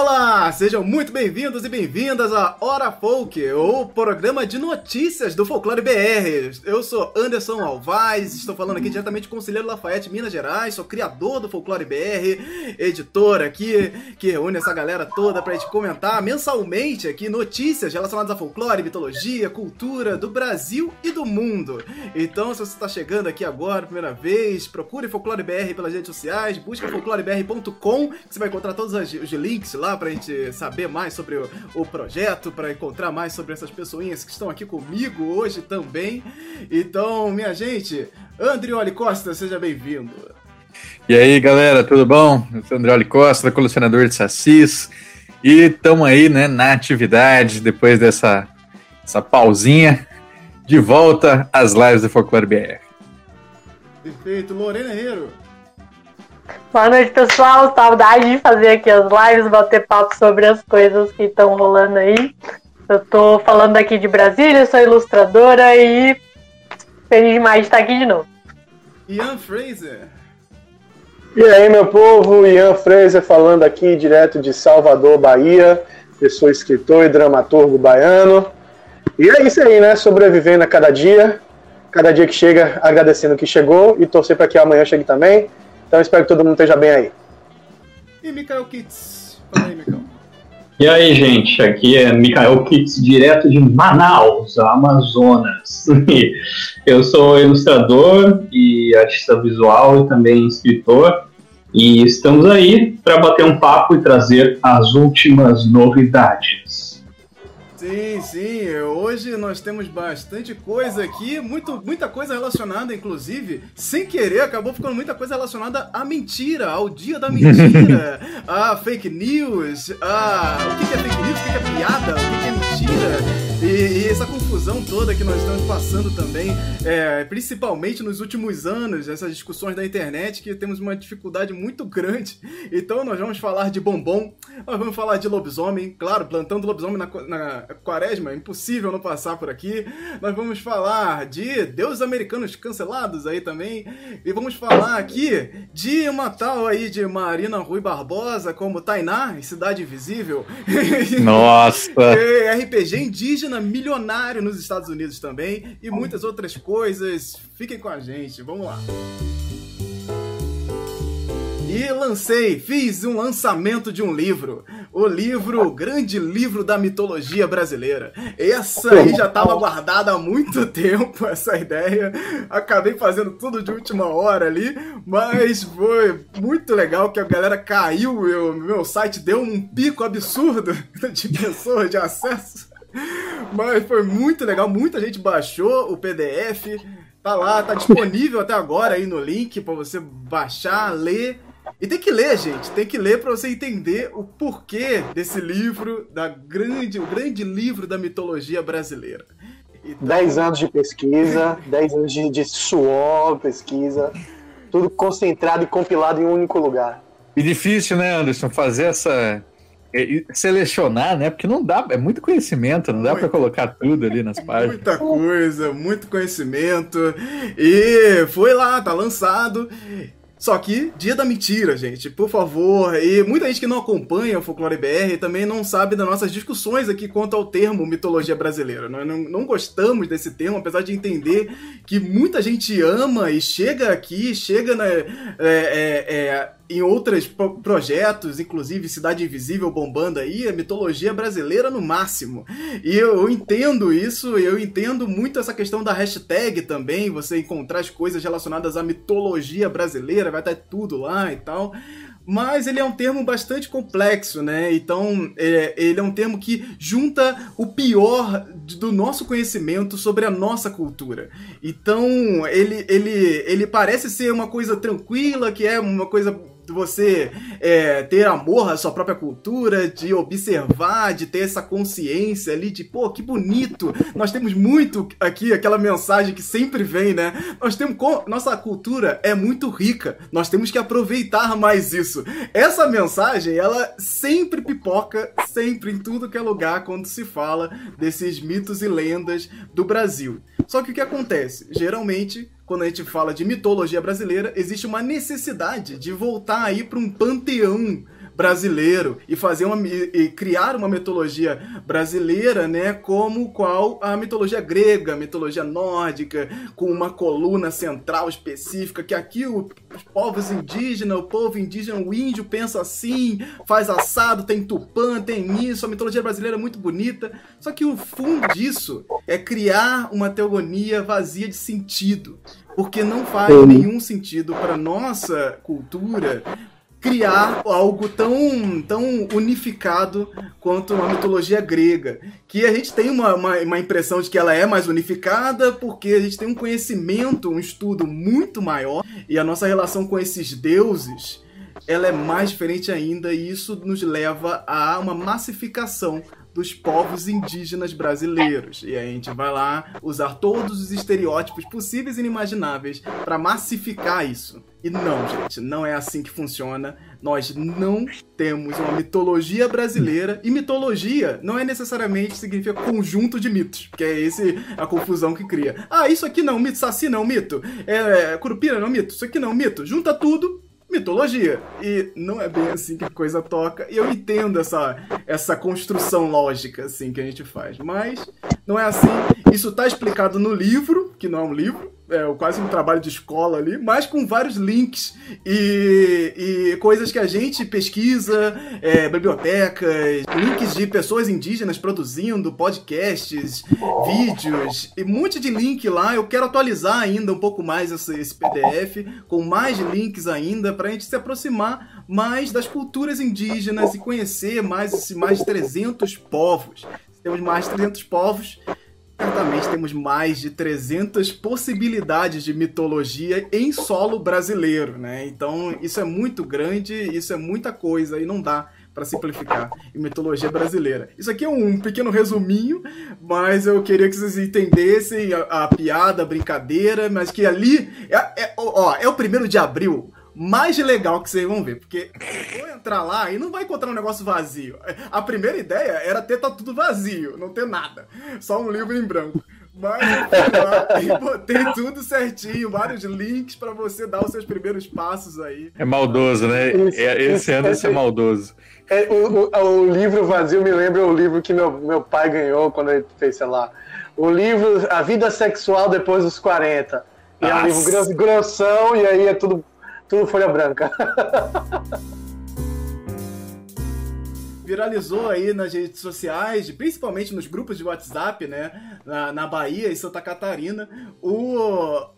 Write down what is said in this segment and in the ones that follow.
Olá, sejam muito bem-vindos e bem-vindas a Hora Folk, o programa de notícias do Folclore BR. Eu sou Anderson Alvaz, estou falando aqui diretamente com o Conselheiro Lafayette, Minas Gerais, sou criador do Folclore BR, editor aqui, que reúne essa galera toda pra gente comentar mensalmente aqui notícias relacionadas a folclore, mitologia, cultura do Brasil e do mundo. Então, se você está chegando aqui agora, primeira vez, procure Folclore BR pelas redes sociais, busque folclorebr.com, que você vai encontrar todos os links lá pra gente saber mais sobre o, o projeto, para encontrar mais sobre essas pessoinhas que estão aqui comigo hoje também. Então, minha gente, Andrioli Costa, seja bem-vindo. E aí, galera, tudo bom? Eu sou Andrioli Costa, colecionador de sacis. E estamos aí, né, na atividade, depois dessa essa pausinha, de volta às lives do Folclore BR. Perfeito. Lorena Herrero. Boa noite, pessoal. Saudade de fazer aqui as lives, bater papo sobre as coisas que estão rolando aí. Eu tô falando aqui de Brasília, sou ilustradora e feliz demais de estar aqui de novo. Ian Fraser. E aí, meu povo, Ian Fraser falando aqui direto de Salvador, Bahia. Eu sou escritor e dramaturgo baiano. E é isso aí, né? Sobrevivendo a cada dia. Cada dia que chega, agradecendo que chegou e torcer para que amanhã chegue também. Então espero que todo mundo esteja bem aí. E Mikael Kitts. Fala aí, Mikael. E aí, gente, aqui é Mikael Kitts, direto de Manaus, Amazonas. Eu sou ilustrador e artista visual e também escritor. E estamos aí para bater um papo e trazer as últimas novidades. Sim, sim. Hoje nós temos bastante coisa aqui, muito, muita coisa relacionada, inclusive, sem querer, acabou ficando muita coisa relacionada à mentira, ao dia da mentira, a fake news, a o que é fake news, o que é piada, o que é mentira. E, e, essa confusão toda que nós estamos passando também, é, principalmente nos últimos anos, essas discussões da internet, que temos uma dificuldade muito grande. Então nós vamos falar de bombom, nós vamos falar de lobisomem, claro, plantando lobisomem na, na quaresma, impossível não passar por aqui. Nós vamos falar de deuses americanos cancelados aí também. E vamos falar aqui de uma tal aí de Marina Rui Barbosa, como Tainá, em Cidade Invisível. Nossa! RPG indígena milionário nos Estados Unidos também e muitas outras coisas. Fiquem com a gente, vamos lá. E lancei, fiz um lançamento de um livro. O livro, o grande livro da mitologia brasileira. Essa aí já estava guardada há muito tempo, essa ideia. Acabei fazendo tudo de última hora ali, mas foi muito legal que a galera caiu, meu, meu site deu um pico absurdo de pessoas de acesso. Mas foi muito legal, muita gente baixou o PDF. Tá lá, tá disponível até agora aí no link para você baixar, ler. E tem que ler, gente, tem que ler para você entender o porquê desse livro, da grande, o grande livro da mitologia brasileira. Então... Dez anos de pesquisa, dez anos de, de suor, pesquisa, tudo concentrado e compilado em um único lugar. E difícil, né, Anderson, fazer essa é, selecionar, né? Porque não dá, é muito conhecimento, não dá para colocar tudo ali nas páginas. Muita coisa, muito conhecimento. E foi lá, tá lançado. Só que, dia da mentira, gente, por favor. E muita gente que não acompanha o Folclore BR também não sabe das nossas discussões aqui quanto ao termo mitologia brasileira. Nós não, não gostamos desse termo, apesar de entender que muita gente ama e chega aqui, chega na. É, é, é, em outros projetos, inclusive Cidade Invisível bombando aí, a mitologia brasileira no máximo. E eu entendo isso, eu entendo muito essa questão da hashtag também, você encontrar as coisas relacionadas à mitologia brasileira, vai estar tudo lá e tal mas ele é um termo bastante complexo, né? Então, é, ele é um termo que junta o pior do nosso conhecimento sobre a nossa cultura. Então, ele, ele, ele parece ser uma coisa tranquila, que é uma coisa você é, ter amor à sua própria cultura, de observar, de ter essa consciência ali de, pô, que bonito. Nós temos muito aqui aquela mensagem que sempre vem, né? Nós temos nossa cultura é muito rica. Nós temos que aproveitar mais isso. Essa mensagem, ela sempre pipoca, sempre em tudo que é lugar quando se fala desses mitos e lendas do Brasil. Só que o que acontece? Geralmente quando a gente fala de mitologia brasileira, existe uma necessidade de voltar aí para um panteão brasileiro e fazer uma e criar uma mitologia brasileira, né, como qual a mitologia grega, a mitologia nórdica, com uma coluna central específica que aqui o, os povos indígenas, o povo indígena, o índio pensa assim, faz assado, tem tupã, tem isso, a mitologia brasileira é muito bonita. Só que o fundo disso é criar uma teogonia vazia de sentido porque não faz nenhum sentido para nossa cultura criar algo tão, tão unificado quanto a mitologia grega. Que a gente tem uma, uma, uma, impressão de que ela é mais unificada porque a gente tem um conhecimento, um estudo muito maior e a nossa relação com esses deuses ela é mais diferente ainda e isso nos leva a uma massificação dos povos indígenas brasileiros. E a gente vai lá usar todos os estereótipos possíveis e inimagináveis para massificar isso. E não, gente, não é assim que funciona. Nós não temos uma mitologia brasileira e mitologia não é necessariamente significa conjunto de mitos, que é esse a confusão que cria. Ah, isso aqui não, mito, saci não, mito. É, é curupira não, mito. Isso aqui não, mito. Junta tudo, mitologia. E não é bem assim que a coisa toca. E eu entendo essa, essa construção lógica assim que a gente faz. Mas não é assim. Isso está explicado no livro, que não é um livro, é, quase um trabalho de escola ali, mas com vários links e, e coisas que a gente pesquisa, é, bibliotecas, links de pessoas indígenas produzindo podcasts, vídeos e um monte de link lá. Eu quero atualizar ainda um pouco mais esse, esse PDF, com mais links ainda, para a gente se aproximar mais das culturas indígenas e conhecer mais esses mais de 300 povos. Temos mais de 300 povos Certamente temos mais de 300 possibilidades de mitologia em solo brasileiro, né? Então isso é muito grande, isso é muita coisa e não dá para simplificar em mitologia brasileira. Isso aqui é um pequeno resuminho, mas eu queria que vocês entendessem a, a piada, a brincadeira, mas que ali é, é, ó, é o primeiro de abril mais legal que vocês vão ver. Porque eu vou entrar lá e não vai encontrar um negócio vazio. A primeira ideia era ter tá tudo vazio, não ter nada. Só um livro em branco. Mas eu fui lá e botei tudo certinho, vários links para você dar os seus primeiros passos aí. É maldoso, né? Esse, é, esse ano esse é maldoso. É, o, o, o, livro vazio me lembra o livro que meu, meu pai ganhou quando ele fez, sei lá, o livro A Vida Sexual Depois dos 40. E Nossa. é um livro grossão, e aí é tudo tudo folha branca. viralizou aí nas redes sociais, principalmente nos grupos de WhatsApp, né? Na, na Bahia e Santa Catarina, o,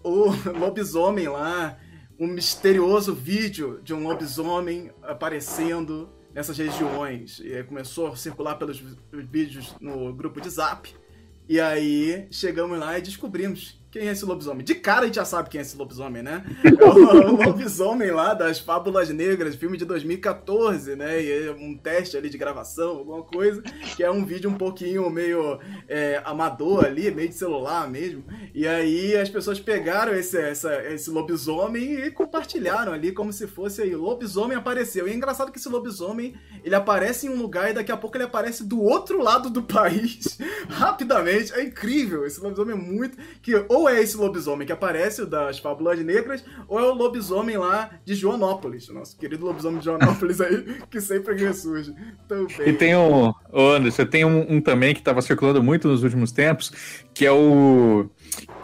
o lobisomem lá, um misterioso vídeo de um lobisomem aparecendo nessas regiões. E começou a circular pelos vídeos no grupo de Zap. E aí chegamos lá e descobrimos quem é esse lobisomem? De cara a gente já sabe quem é esse lobisomem, né? É o, o lobisomem lá das Fábulas Negras, filme de 2014, né? E é um teste ali de gravação, alguma coisa, que é um vídeo um pouquinho meio é, amador ali, meio de celular mesmo. E aí as pessoas pegaram esse, essa, esse lobisomem e compartilharam ali como se fosse aí, o lobisomem apareceu. E é engraçado que esse lobisomem, ele aparece em um lugar e daqui a pouco ele aparece do outro lado do país, rapidamente. É incrível, esse lobisomem é muito... que ou é esse lobisomem que aparece das Fábulas Negras, ou é o lobisomem lá de Joanópolis, nosso querido lobisomem de Joanópolis aí, que sempre ressurge. Também. E tem um, Anderson, tem um, um também que estava circulando muito nos últimos tempos, que é o.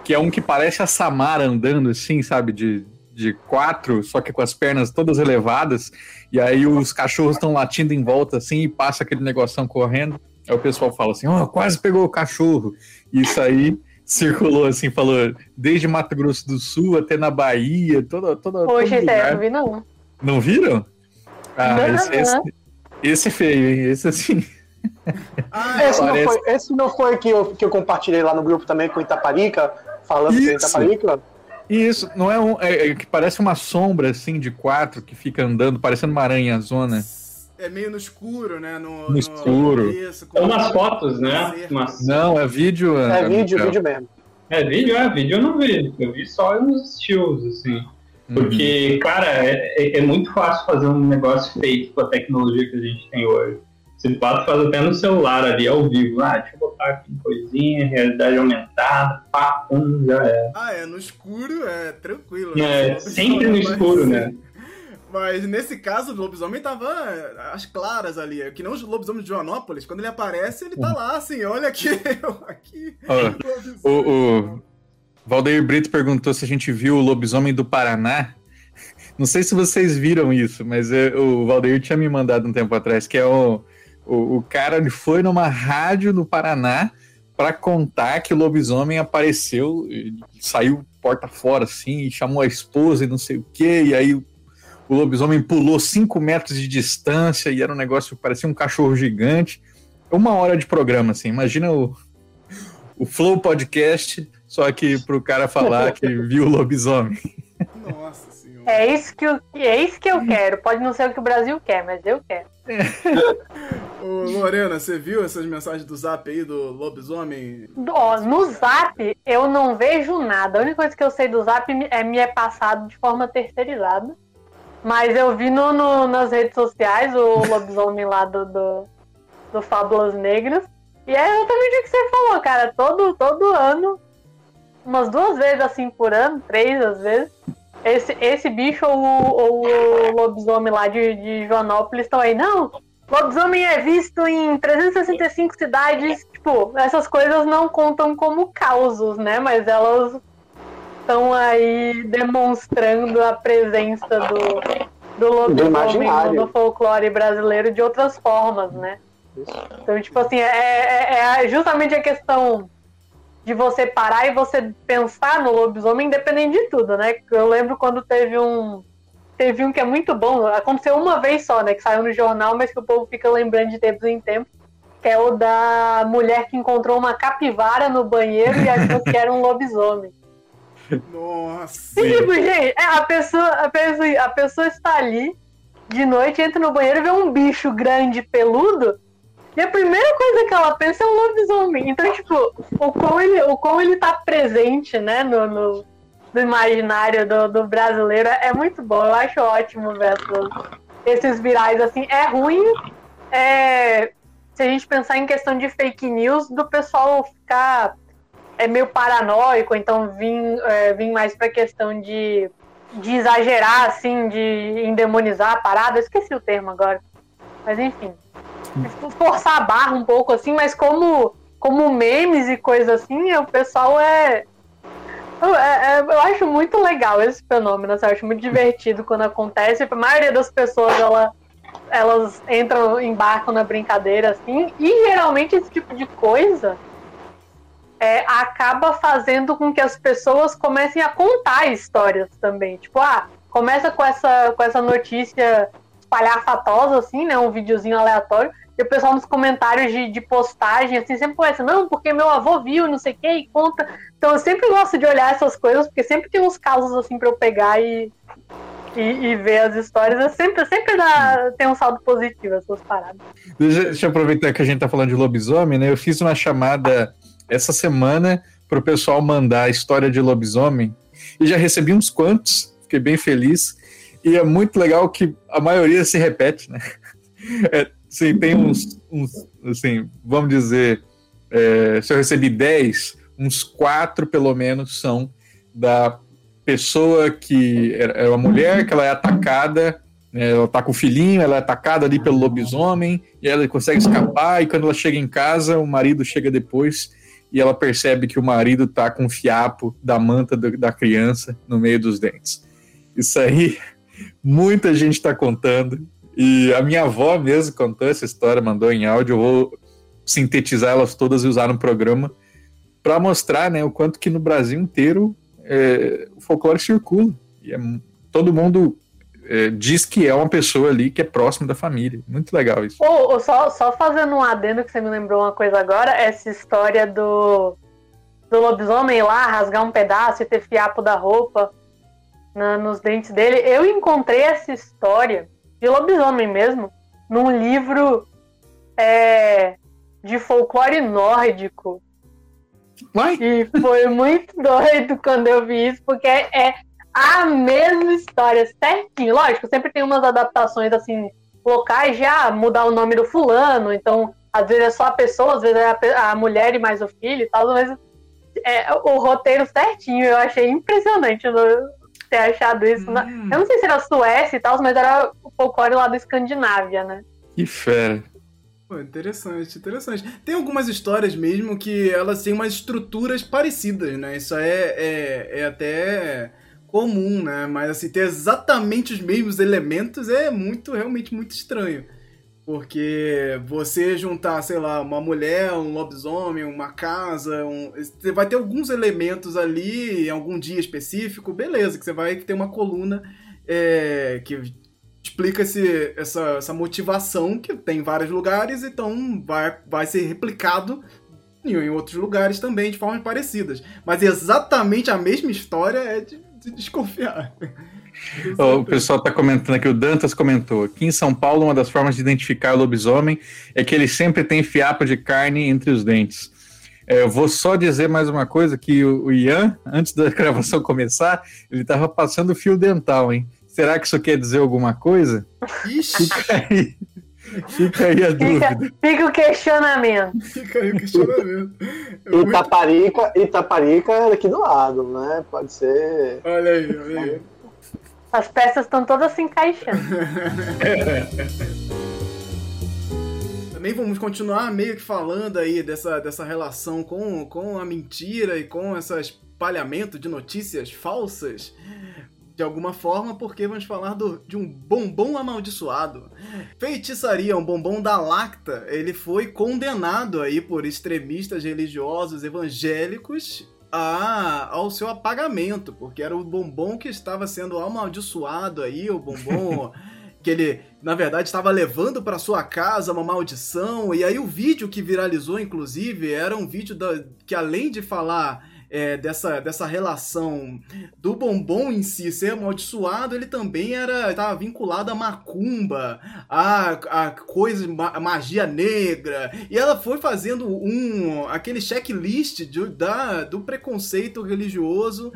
que é um que parece a Samara andando assim, sabe, de, de quatro, só que com as pernas todas elevadas, e aí os cachorros estão latindo em volta assim e passa aquele negocinho correndo. Aí o pessoal fala assim: Ó, oh, quase pegou o cachorro. Isso aí circulou assim, falou desde Mato Grosso do Sul até na Bahia, toda toda Poxa, todo é, não vi não. Não viram? Ah, não, esse, não. Esse, esse, é feio, hein? Esse assim. Ah, esse, parece... não foi, esse não foi que eu, que eu compartilhei lá no grupo também com Itaparica, falando Isso. que Itaparica? Isso, não é um. É, é, que parece uma sombra assim de quatro que fica andando, parecendo uma aranha zona é meio no escuro, né? No, no escuro. Isso, é umas fotos, né? Não, é vídeo. É, é vídeo, vídeo mesmo. É vídeo, é vídeo eu não vi. Eu vi só nos estilos, assim. Porque, uhum. cara, é, é, é, muito fácil fazer um negócio feito com a tecnologia que a gente tem hoje. Você pode fazer até no celular ali, ao vivo. Ah, deixa eu botar aqui uma coisinha, realidade aumentada, pá, pum, já é. Ah, é, no escuro é tranquilo. Né? É, sempre no escuro, né? Mas nesse caso, o lobisomem tava às claras ali. É que não o lobisomem de Joanópolis, quando ele aparece, ele tá lá assim, olha aqui, eu aqui. o, o Valdeir Brito perguntou se a gente viu o lobisomem do Paraná. Não sei se vocês viram isso, mas eu, o Valdeir tinha me mandado um tempo atrás, que é o, o, o cara ele foi numa rádio no Paraná para contar que o lobisomem apareceu, saiu porta fora assim, e chamou a esposa e não sei o que, e aí o lobisomem pulou 5 metros de distância e era um negócio que parecia um cachorro gigante. Uma hora de programa, assim. Imagina o, o Flow Podcast, só que pro cara falar que viu o lobisomem. Nossa senhora. É isso, que eu, é isso que eu quero. Pode não ser o que o Brasil quer, mas eu quero. Ô, Lorena, você viu essas mensagens do zap aí do lobisomem? Ó, no zap eu não vejo nada. A única coisa que eu sei do zap é me é passado de forma terceirizada. Mas eu vi no, no, nas redes sociais o lobisomem lá do, do, do Fábulas Negras. E é exatamente o que você falou, cara. Todo, todo ano, umas duas vezes assim por ano, três às vezes, esse, esse bicho ou, ou o lobisomem lá de, de Joanópolis estão aí. Não, lobisomem é visto em 365 cidades. Tipo, essas coisas não contam como causos, né? Mas elas estão aí demonstrando a presença do, do lobisomem no folclore brasileiro de outras formas, né? Então, tipo assim, é, é, é, justamente a questão de você parar e você pensar no lobisomem independente de tudo, né? Eu lembro quando teve um. Teve um que é muito bom, aconteceu uma vez só, né? Que saiu no jornal, mas que o povo fica lembrando de tempos em tempos. Que é o da mulher que encontrou uma capivara no banheiro e achou que era um lobisomem. Nossa! E tipo, gente, é, a pessoa, a, pessoa, a pessoa está ali de noite, entra no banheiro e vê um bicho grande, peludo, e a primeira coisa que ela pensa é um lobisomem. Então, tipo, o quão ele, o quão ele tá presente, né, no, no, no imaginário do, do, brasileiro é muito bom. Eu acho ótimo ver esses virais, assim. É ruim é, se a gente pensar em questão de fake news, do pessoal ficar é meio paranoico, então vim, é, vim mais pra questão de, de exagerar, assim, de endemonizar a parada. Eu esqueci o termo agora. Mas enfim. Forçar a barra um pouco, assim, mas como, como memes e coisa assim, o pessoal é. Eu, é, é, eu acho muito legal esse fenômeno, assim, eu acho muito divertido quando acontece. A maioria das pessoas, ela, elas entram, embarcam na brincadeira, assim, e geralmente esse tipo de coisa é, acaba fazendo com que as pessoas comecem a contar histórias também. Tipo, ah, começa com essa, com essa notícia espalhafatosa, assim, né? Um videozinho aleatório. E o pessoal nos comentários de, de postagem, assim, sempre começa, não, porque meu avô viu, não sei o que, e conta. Então eu sempre gosto de olhar essas coisas, porque sempre tem uns casos, assim, pra eu pegar e, e, e ver as histórias. Eu sempre, sempre dá, tem um saldo positivo essas paradas. Deixa, deixa eu aproveitar que a gente tá falando de lobisomem, né? Eu fiz uma chamada essa semana para o pessoal mandar a história de lobisomem e já recebi uns quantos, fiquei bem feliz. E é muito legal que a maioria se repete, né? É, sim, tem uns, uns, assim, vamos dizer, é, se eu recebi 10, uns quatro pelo menos são da pessoa que é uma mulher que ela é atacada, né, ela tá com o filhinho, ela é atacada ali pelo lobisomem, e ela consegue escapar, e quando ela chega em casa, o marido chega depois e ela percebe que o marido tá com o fiapo da manta do, da criança no meio dos dentes. Isso aí, muita gente está contando. E a minha avó mesmo contou essa história, mandou em áudio. Eu vou sintetizar elas todas e usar no programa para mostrar né, o quanto que no Brasil inteiro é, o folclore circula. E é, todo mundo é, diz que é uma pessoa ali que é próximo da família. Muito legal isso. Oh, oh, só, só fazendo um adendo que você me lembrou uma coisa agora, essa história do, do lobisomem lá rasgar um pedaço e ter fiapo da roupa na, nos dentes dele. Eu encontrei essa história de lobisomem mesmo num livro é, de folclore nórdico. Uai? E foi muito doido quando eu vi isso, porque é, a mesma história, certinho. Lógico, sempre tem umas adaptações assim, locais já mudar o nome do fulano, então às vezes é só a pessoa, às vezes é a, a mulher e mais o filho e tal, mas é, o roteiro certinho, eu achei impressionante. ter achado isso. Na... Hum. Eu não sei se era Suécia e tal, mas era o folclore lá da Escandinávia, né? Que fera. Pô, interessante, interessante. Tem algumas histórias mesmo que elas têm umas estruturas parecidas, né? Isso é, é, é até comum, né? Mas assim, ter exatamente os mesmos elementos é muito, realmente muito estranho. Porque você juntar, sei lá, uma mulher, um lobisomem, uma casa, um... você vai ter alguns elementos ali em algum dia específico, beleza, que você vai ter uma coluna é, que explica esse, essa, essa motivação que tem em vários lugares, então vai, vai ser replicado em, em outros lugares também de formas parecidas. Mas exatamente a mesma história é de, de desconfiar. O pessoal tá comentando aqui, o Dantas comentou. Aqui em São Paulo, uma das formas de identificar o lobisomem é que ele sempre tem fiapo de carne entre os dentes. É, eu vou só dizer mais uma coisa, que o, o Ian, antes da gravação começar, ele tava passando fio dental, hein? Será que isso quer dizer alguma coisa? Ixi, Fica aí, fica aí a dúvida. Fica, fica o questionamento. fica aí o questionamento. É muito- Itaparica, Itaparica é aqui do lado, né? Pode ser. Olha aí, olha aí. As peças estão todas se encaixando. Também vamos continuar meio que falando aí dessa, dessa relação com, com a mentira e com esse espalhamento de notícias falsas. De alguma forma, porque vamos falar do- de um bombom amaldiçoado. Feitiçaria, um bombom da Lacta, ele foi condenado aí por extremistas religiosos evangélicos a, ao seu apagamento, porque era o bombom que estava sendo amaldiçoado aí, o bombom que ele, na verdade, estava levando para sua casa uma maldição. E aí o vídeo que viralizou, inclusive, era um vídeo da, que além de falar é, dessa, dessa relação do bombom em si ser amaldiçoado, ele também era estava vinculado a macumba, a, a coisa, ma- magia negra. E ela foi fazendo um aquele checklist de, da, do preconceito religioso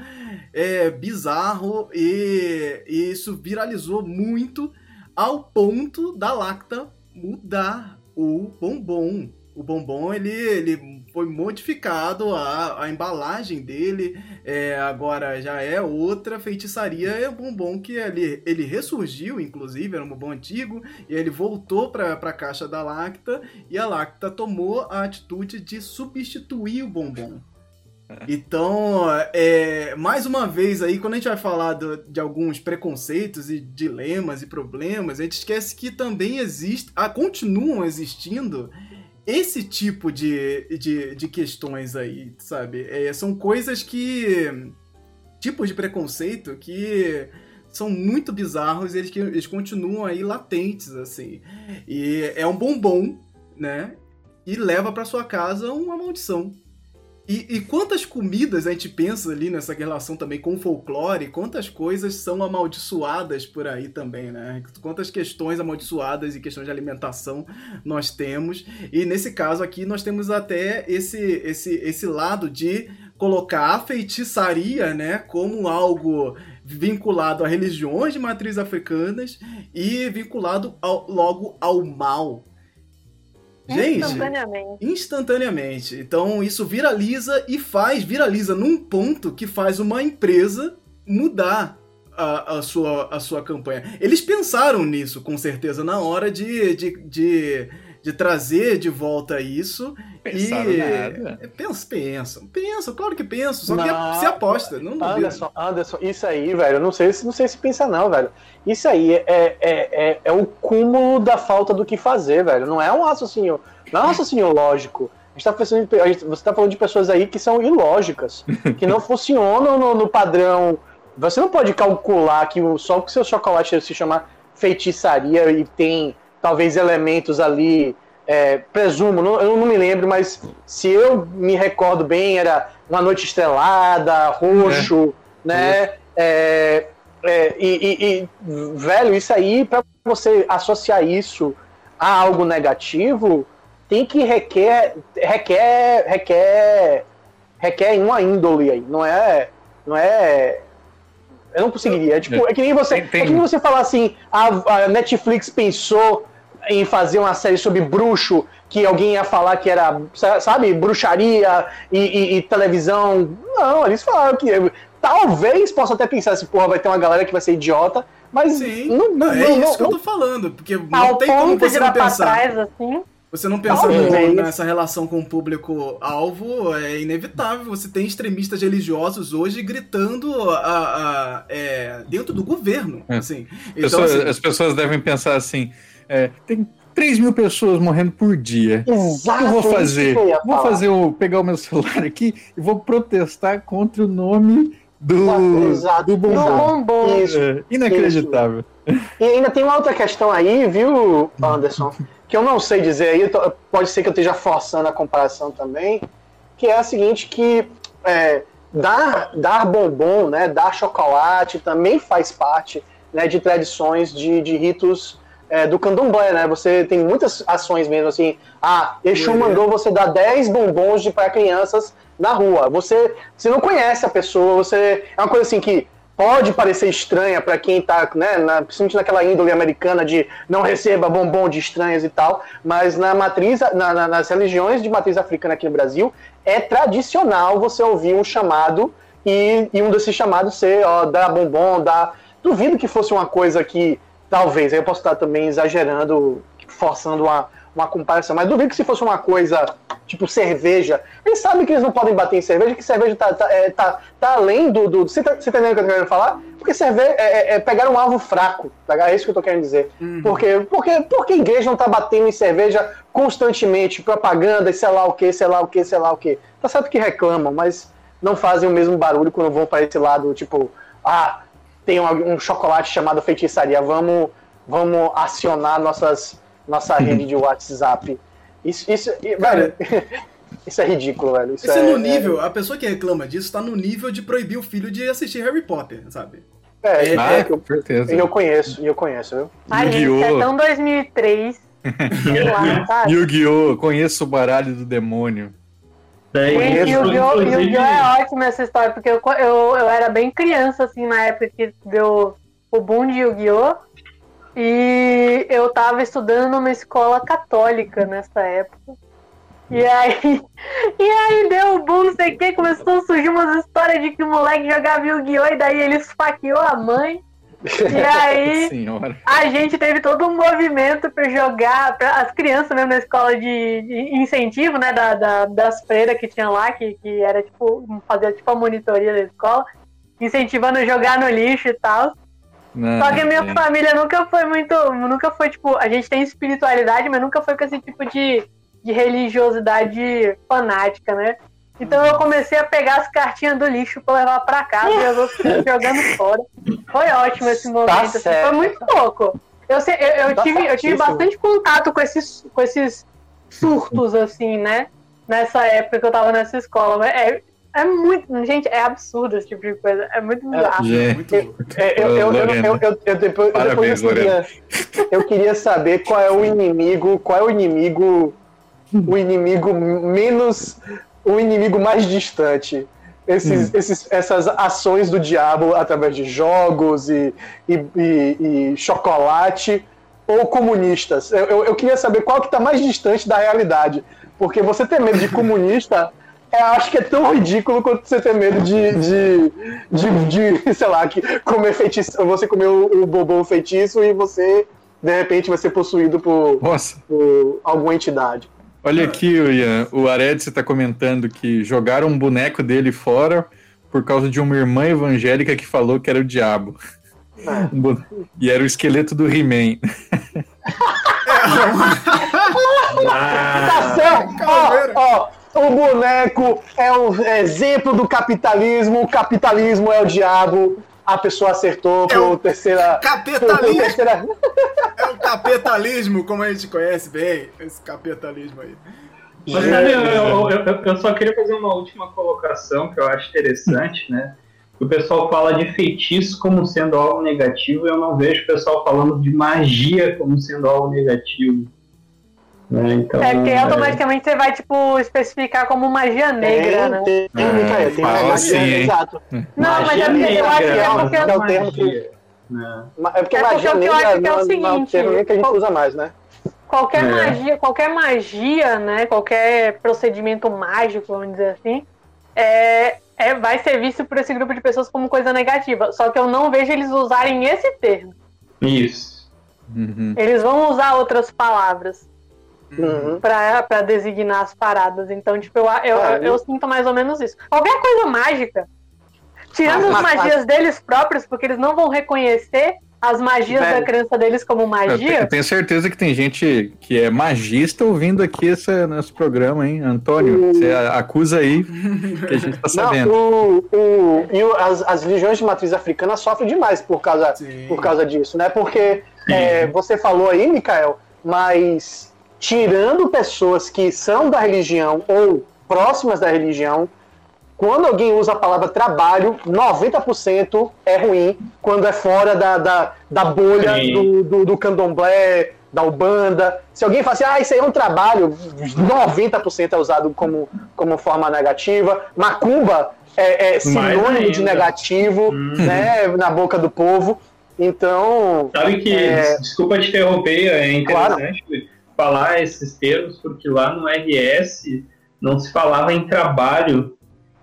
é, bizarro e, e isso viralizou muito ao ponto da Lacta mudar o bombom. O bombom ele, ele foi modificado, a, a embalagem dele é, agora já é outra feitiçaria. É um bombom que ele, ele ressurgiu, inclusive, era um bombom antigo, e ele voltou para a caixa da Lacta, e a Lacta tomou a atitude de substituir o bombom. Então, é, mais uma vez aí, quando a gente vai falar do- de alguns preconceitos e dilemas e problemas, a gente esquece que também existe, ah, continuam existindo esse tipo de, de, de questões aí, sabe? É, são coisas que. tipos de preconceito que são muito bizarros e eles, eles continuam aí latentes, assim. E é um bombom, né? E leva pra sua casa uma maldição. E, e quantas comidas a gente pensa ali nessa relação também com o folclore, quantas coisas são amaldiçoadas por aí também, né? Quantas questões amaldiçoadas e questões de alimentação nós temos. E nesse caso aqui nós temos até esse, esse, esse lado de colocar a feitiçaria, né, como algo vinculado a religiões de matriz africanas e vinculado ao- logo ao mal. Gente, Instantaneamente. instantaneamente. Então isso viraliza e faz, viraliza num ponto que faz uma empresa mudar a, a sua, a sua campanha. Eles pensaram nisso, com certeza, na hora de, de, de, de trazer de volta isso. Pensaram e nada. Pensam, pensam, pensam, claro que pensam, só que Não, se aposta. Não duvido. Anderson, Anderson, isso aí, velho, eu não sei, se- não sei se pensa não, velho. Isso aí é, é, é, é o cúmulo da falta do que fazer, velho. Não é um raciocínio, não é um raciocínio lógico. A gente tá pensando, gente- você tá falando de pessoas aí que são ilógicas, que não funcionam no, no padrão. Você não pode calcular que o- só porque seu chocolate se chama feitiçaria e tem talvez elementos ali, é, presumo, não- eu não me lembro, mas se eu me recordo bem, era uma noite estrelada, roxo, né? É, é, e, e- e, velho, isso aí, pra você associar isso a algo negativo, tem que requer, requer, requer, requer uma índole aí, não é, não é, eu não conseguiria, é tipo, é. que nem você, é que nem você falar assim, a, a Netflix pensou em fazer uma série sobre bruxo, que alguém ia falar que era, sabe, bruxaria e, e, e televisão. Não, eles falaram que talvez possa até pensar assim, porra, vai ter uma galera que vai ser idiota, mas Sim, não, não, é não, isso que eu tô falando, porque não tem como você não pensar. Trás, assim. Você não pensar no, nessa relação com o público-alvo é inevitável. Você tem extremistas religiosos hoje gritando a, a, é, dentro do governo. É. Assim. Então, Pessoas, assim, as pessoas devem pensar assim: é, tem 3 mil pessoas morrendo por dia. Exato, o que eu vou fazer? Eu vou fazer o, pegar o meu celular aqui e vou protestar contra o nome do, Exato. do bombom. bombom. Isso, é, inacreditável. Isso. E ainda tem uma outra questão aí, viu, Anderson? que eu não sei dizer aí, pode ser que eu esteja forçando a comparação também, que é a seguinte, que é, dar, dar bombom, né, dar chocolate também faz parte né, de tradições, de, de ritos é, do candomblé, né? Você tem muitas ações mesmo assim. Ah, Exu mandou você dar 10 bombons para crianças na rua. Você, você não conhece a pessoa, você. É uma coisa assim que pode parecer estranha para quem está, né, na, principalmente naquela índole americana de não receba bombom de estranhos e tal, mas na matriz, na, na, nas religiões de matriz africana aqui no Brasil, é tradicional você ouvir um chamado e, e um desses chamados ser, ó, dar bombom, dar... Duvido que fosse uma coisa que, talvez, eu posso estar também exagerando, forçando uma, uma comparação, mas duvido que se fosse uma coisa tipo cerveja, eles sabem que eles não podem bater em cerveja, que cerveja tá, tá, é, tá, tá além do. do você, tá, você tá entendendo o que eu tô querendo falar? Porque cerveja é, é, é pegar um alvo fraco, tá? É isso que eu tô querendo dizer. Uhum. Porque, porque, porque a igreja não tá batendo em cerveja constantemente, propaganda e sei lá o que, sei lá o que, sei lá o que. Tá certo que reclamam, mas não fazem o mesmo barulho quando vão para esse lado, tipo, ah, tem um, um chocolate chamado feitiçaria, vamos, vamos acionar nossas nossa rede de WhatsApp. Isso, isso, velho, isso é ridículo, velho. Isso, isso é, é, no nível, é... a pessoa que reclama disso tá no nível de proibir o filho de assistir Harry Potter, sabe? É, é, ah, é eu, certeza. eu conheço, eu conheço, viu? Ai, gente, é tão 2003. Yu-Gi-Oh! Conheço o baralho do demônio. Gente, Yu-Gi-Oh! Yu é ótima essa história, porque eu, eu, eu era bem criança, assim, na época que deu o boom de Yu-Gi-Oh! E eu tava estudando numa escola católica nessa época. E aí, e aí deu o boom, não sei o que, começou a surgir umas histórias de que o moleque jogava Yu-Gi-Oh! e daí ele esfaqueou a mãe. E aí a gente teve todo um movimento para jogar, para as crianças mesmo na escola de, de incentivo, né, da, da, das freiras que tinha lá, que, que era tipo, fazer tipo a monitoria da escola, incentivando a jogar no lixo e tal. Não, Só que a minha é. família nunca foi muito. Nunca foi, tipo, a gente tem espiritualidade, mas nunca foi com esse tipo de, de religiosidade fanática, né? Então eu comecei a pegar as cartinhas do lixo pra levar pra casa e as outras jogando fora. Foi ótimo esse momento. Tá assim, foi muito louco. Eu, eu, eu tá tive, eu tive bastante contato com esses, com esses surtos, assim, né? Nessa época que eu tava nessa escola. É, é muito. Gente, é absurdo esse tipo de coisa. É muito é, bizarro. É, eu, depois, Parabéns, eu, queria, eu queria saber qual é o inimigo. Qual é o inimigo. O inimigo menos. O inimigo mais distante. Esses, hum. esses, essas ações do diabo através de jogos e, e, e, e chocolate ou comunistas. Eu, eu, eu, queria saber qual que está mais distante da realidade. Porque você ter medo de comunista eu acho que é tão ridículo quanto você ter medo de, de, de, de sei lá, que comer feitiço, você comer o, o bobo feitiço e você, de repente, vai ser possuído por, por alguma entidade. Olha aqui, Ian, o Ared está comentando que jogaram um boneco dele fora por causa de uma irmã evangélica que falou que era o diabo. É. E era o esqueleto do He-Man. tá certo! Ó, ó, o boneco é o exemplo do capitalismo, o capitalismo é o diabo. A pessoa acertou é por terceira. Capitalismo! terceira... É o capitalismo, como a gente conhece bem, esse capitalismo aí. Mas, sabe, eu, eu, eu, eu, só queria fazer uma última colocação que eu acho interessante, né? O pessoal fala de feitiço como sendo algo negativo, e eu não vejo o pessoal falando de magia como sendo algo negativo. Né? Então, é porque automaticamente é... você vai, tipo, especificar como magia negra, né? Tem, tem, é, tem magia, sim, exato. Não, mas é porque eu acho que é porque... É o termo que... É porque é magia negra não, é o seguinte, é o termo que a gente usa mais, né? qualquer É. magia, qualquer magia, né? Qualquer procedimento mágico, vamos dizer assim, é, é, vai ser visto por esse grupo de pessoas como coisa negativa. Só que eu não vejo eles usarem esse termo. Isso. Uhum. Eles vão usar outras palavras Uhum. pra, pra designar as paradas. Então, tipo, eu, eu, É, eu, eu sinto mais ou menos isso. Qualquer coisa mágica, tirando Mas- as mas- magias deles próprios, porque eles não vão reconhecer as magias Velho. da crença deles como magia. eu tenho certeza que tem gente que é magista ouvindo aqui esse nosso programa, hein? Antônio, O- você acusa aí que a gente tá Não, sabendo. o, o, e o- as, as religiões de matriz africana sofrem demais por causa, Sim. por causa disso, né? Porque é, você falou aí, Mikael, mas tirando pessoas que são da religião ou próximas da religião, quando alguém usa a palavra trabalho, 90% é ruim quando é fora da, da, da bolha do, do, do candomblé, da Ubanda. Se alguém fala assim, ah, isso aí é um trabalho, 90% é usado como, como forma negativa. Macumba é, é sinônimo de negativo né, na boca do povo. Então, Sabe que, É. desculpa te interromper, é interessante falar esses termos, porque lá no RS não se falava em trabalho,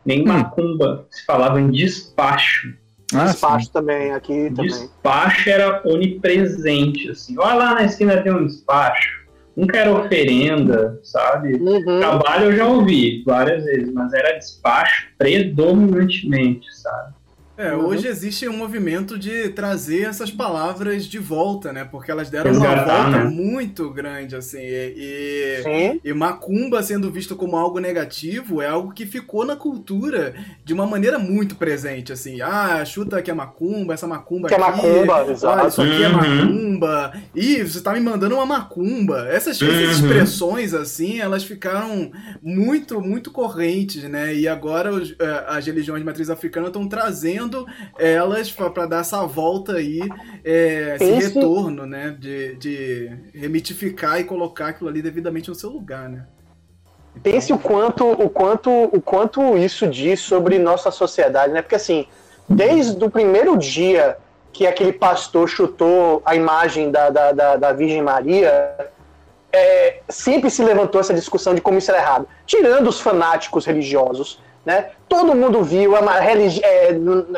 nem Hum. macumba, se falava em despacho. Ah, despacho também aqui também. Despacho era onipresente, assim. Olha lá na esquina tem um despacho. Nunca era oferenda, sabe? Uhum. Trabalho eu já ouvi várias vezes, mas era despacho predominantemente, sabe? É, Uhum. hoje existe um movimento de trazer essas palavras de volta, né? Porque elas deram uma volta né? muito grande, assim. E, e, e macumba sendo visto como algo negativo é algo que ficou na cultura de uma maneira muito presente, assim. Ah, chuta que é macumba, essa macumba Que é aqui. macumba, Olha, exato. isso aqui é Uhum. macumba. Ih, você tá me mandando uma macumba. Essas, essas Uhum. expressões, assim, elas ficaram muito, muito correntes, né? E agora os- eh, as religiões de matriz africana estão trazendo elas para dar essa volta aí, eh, esse Pense- retorno, né? De, de remitificar e colocar aquilo ali devidamente no seu lugar, né? Pense o quanto, o quanto, o quanto isso diz sobre nossa sociedade, né? Porque assim, desde o primeiro dia que aquele pastor chutou a imagem da, da, da, da Virgem Maria, é, sempre se levantou essa discussão de como isso era errado. Tirando os fanáticos religiosos, né? Todo mundo viu a religi- é,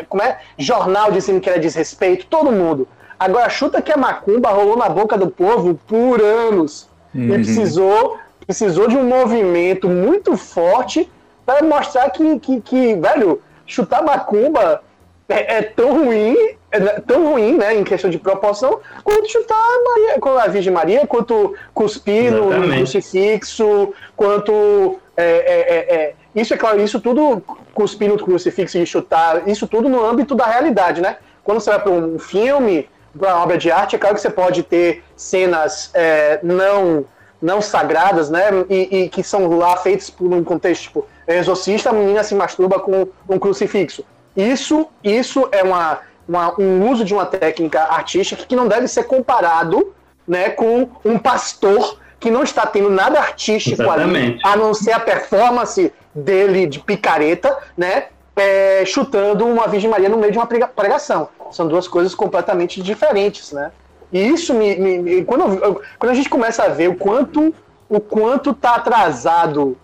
como é? jornal dizendo que era desrespeito, todo mundo. Agora chuta que a macumba rolou na boca do povo por anos. E Uhum. precisou, precisou de um movimento muito forte para mostrar que, que, que, velho, chutar macumba é, é tão ruim, é tão ruim, né, em questão de proporção, quanto chutar a, Maria, com a Virgem Maria, quanto cuspir no, crucifixo, quanto. é, é, é, é, isso é claro, isso tudo cuspir no crucifixo e chutar, isso tudo no âmbito da realidade, né? Quando você vai para um filme, para uma obra de arte, é claro que você pode ter cenas é, não não sagradas, né? E, e que são lá feitas por um contexto tipo exorcista, a menina se masturba com um crucifixo. Isso, isso é uma, uma- um uso de uma técnica artística que não deve ser comparado, né, com um pastor que não está tendo nada artístico ali, Exatamente. a não ser a performance dele de picareta, né? é, chutando uma Virgem Maria no meio de uma prega- pregação. São duas coisas completamente diferentes, né? E isso me. me- quando, eu- quando a gente começa a ver o quanto o quanto tá atrasado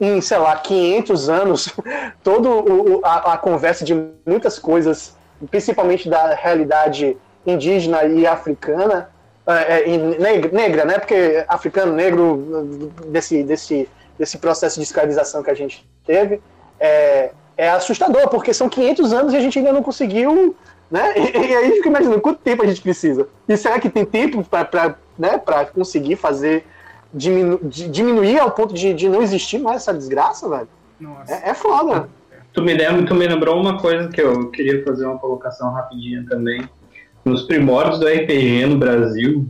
em, sei lá, 500 anos, toda a, a conversa de muitas coisas, principalmente da realidade indígena e africana, é, é, negra, né? Porque africano, negro, desse, desse, desse processo de escravização que a gente teve, é, é assustador, porque são 500 anos e a gente ainda não conseguiu, né? E, e aí fica imaginando quanto tempo a gente precisa. E será que tem tempo para né, pra conseguir fazer diminu, di- diminuir ao ponto de, de não existir mais essa desgraça, velho? Nossa. É, é foda. Tu me, lembra, tu me lembrou uma coisa que eu queria fazer uma colocação rapidinha também. Nos primórdios do RPG no Brasil,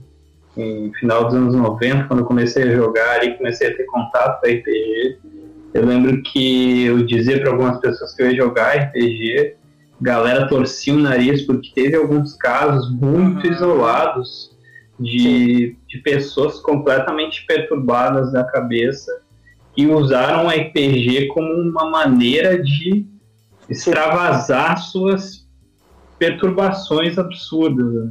em final dos anos 90, quando eu comecei a jogar e comecei a ter contato com RPG, eu lembro que eu dizia para algumas pessoas que eu ia jogar RPG, galera torcia o nariz porque teve alguns casos muito Uhum. isolados de, de pessoas completamente perturbadas da cabeça que usaram o RPG como uma maneira de extravasar suas perturbações absurdas.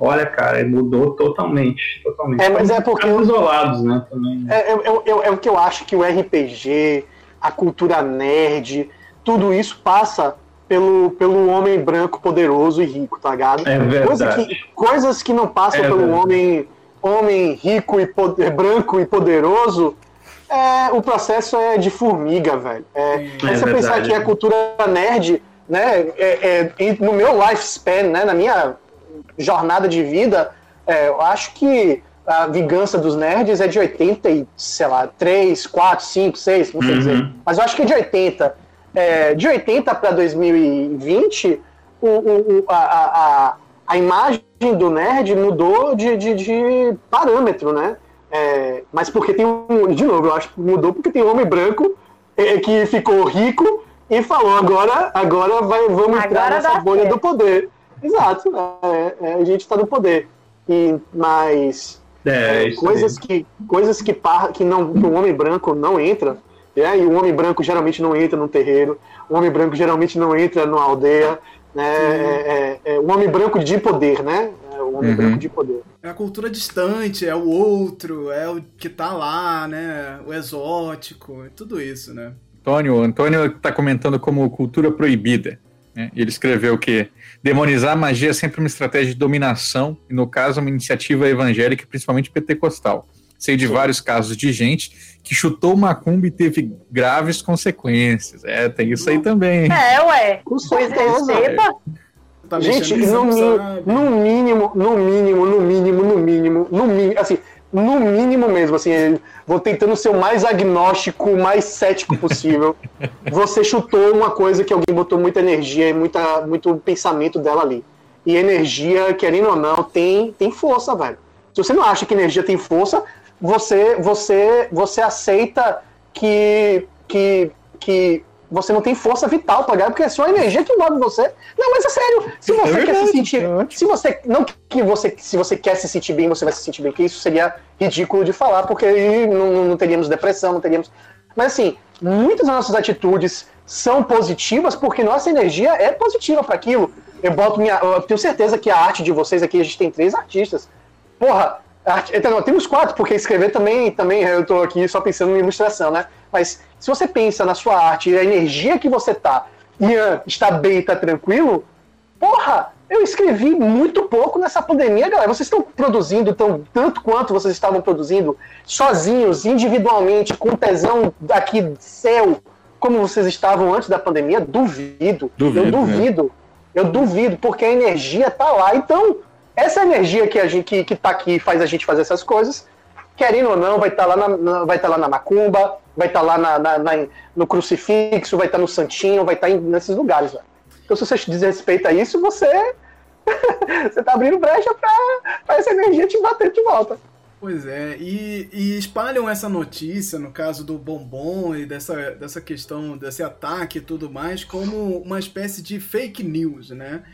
Né? Olha, cara, mudou totalmente, totalmente. É, mas é porque isolados, né, também. É, é, é, é, o que eu acho que o RPG, a cultura nerd, tudo isso passa pelo, pelo homem branco poderoso e rico, tá ligado? É verdade. Coisa que, coisas que não passam É pelo verdade. homem, homem rico e poder, branco e poderoso, é, o processo é de formiga, velho. É, se É você pensar que a cultura nerd, né, é, é, no meu lifespan, né, na minha jornada de vida, é, eu acho que a vingança dos nerds é de 80 e, sei lá, 3, 4, 5, 6, não sei Uhum. dizer. Mas eu acho que é de 80. É, de 80 para 2020, o, o- o- a, a, a, imagem do nerd mudou de, de, de parâmetro, né? É, mas porque tem um. De novo, eu acho que mudou porque tem um homem branco é, que ficou rico e falou: agora, agora vai, vamos entrar Agora nessa dá bolha certo. do poder. Exato, é, é, a gente está no poder. E, mas É, é, isso coisas que coisas que, par, que não que o homem branco não entra é, e o homem branco geralmente não entra no terreiro o homem branco geralmente não entra numa aldeia né é, é, é, o homem branco de poder né É, o homem Uhum. branco de poder É a cultura distante, é o outro, é o que tá lá, né? O exótico, tudo isso, né? Antônio, Antônio está comentando como cultura proibida. Né? Ele escreveu que demonizar a magia é sempre uma estratégia de dominação, e no caso, uma iniciativa evangélica, principalmente pentecostal. Sei de vários casos de gente que chutou macumba e teve graves consequências. É, tem isso aí também. É, ué. com Pois receba. Tá gente mexendo no, no mínimo no mínimo no mínimo no mínimo no mínimo assim no mínimo mesmo assim vou tentando ser o mais agnóstico o mais cético possível você chutou uma coisa que alguém botou muita energia e muita, muito pensamento dela ali. E energia, querendo ou não, tem, tem força, velho. Se você não acha que energia tem força, você você você aceita que que, que você não tem força vital pra ganhar, porque é só a energia que move você. Não, mas é sério. Se você quer verdade, se sentir. é se você. Não que você. Se você quer se sentir bem, você vai se sentir bem, porque isso seria ridículo de falar, porque aí não, não teríamos depressão, não teríamos. Mas assim, muitas das nossas atitudes são positivas porque nossa energia é positiva para aquilo. Eu boto minha. Eu tenho certeza que a arte de vocês aqui, a gente tem três artistas. Porra, então, não, temos quatro, porque escrever também, também eu tô aqui só pensando em ilustração, né? Mas se você pensa na sua arte e a energia que você tá, Ian está bem, tá tranquilo, porra, eu escrevi muito pouco nessa pandemia, galera. Vocês estão produzindo tão, tanto quanto vocês estavam produzindo, sozinhos, individualmente, com tesão aqui céu, como vocês estavam antes da pandemia? Duvido. Duvido, eu duvido. Eu duvido, porque a energia tá lá. Então, essa energia que a gente que, que tá aqui faz a gente fazer essas coisas, querendo ou não, vai estar lá na, na- vai estar lá na macumba, vai estar lá na, na- na- no crucifixo, vai estar no santinho, vai estar em- nesses lugares. Velho. Então, se você desrespeita isso, você você tá abrindo brecha pra essa energia te bater de volta. Pois é, e, e espalham essa notícia, no caso do bombom e dessa, dessa questão, desse ataque e tudo mais, como uma espécie de fake news, né?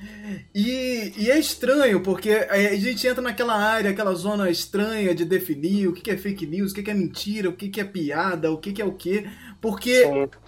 E, e é estranho, porque a gente entra naquela área, aquela zona estranha de definir o que é fake news, o que é mentira, o que é piada, o que é o quê, porque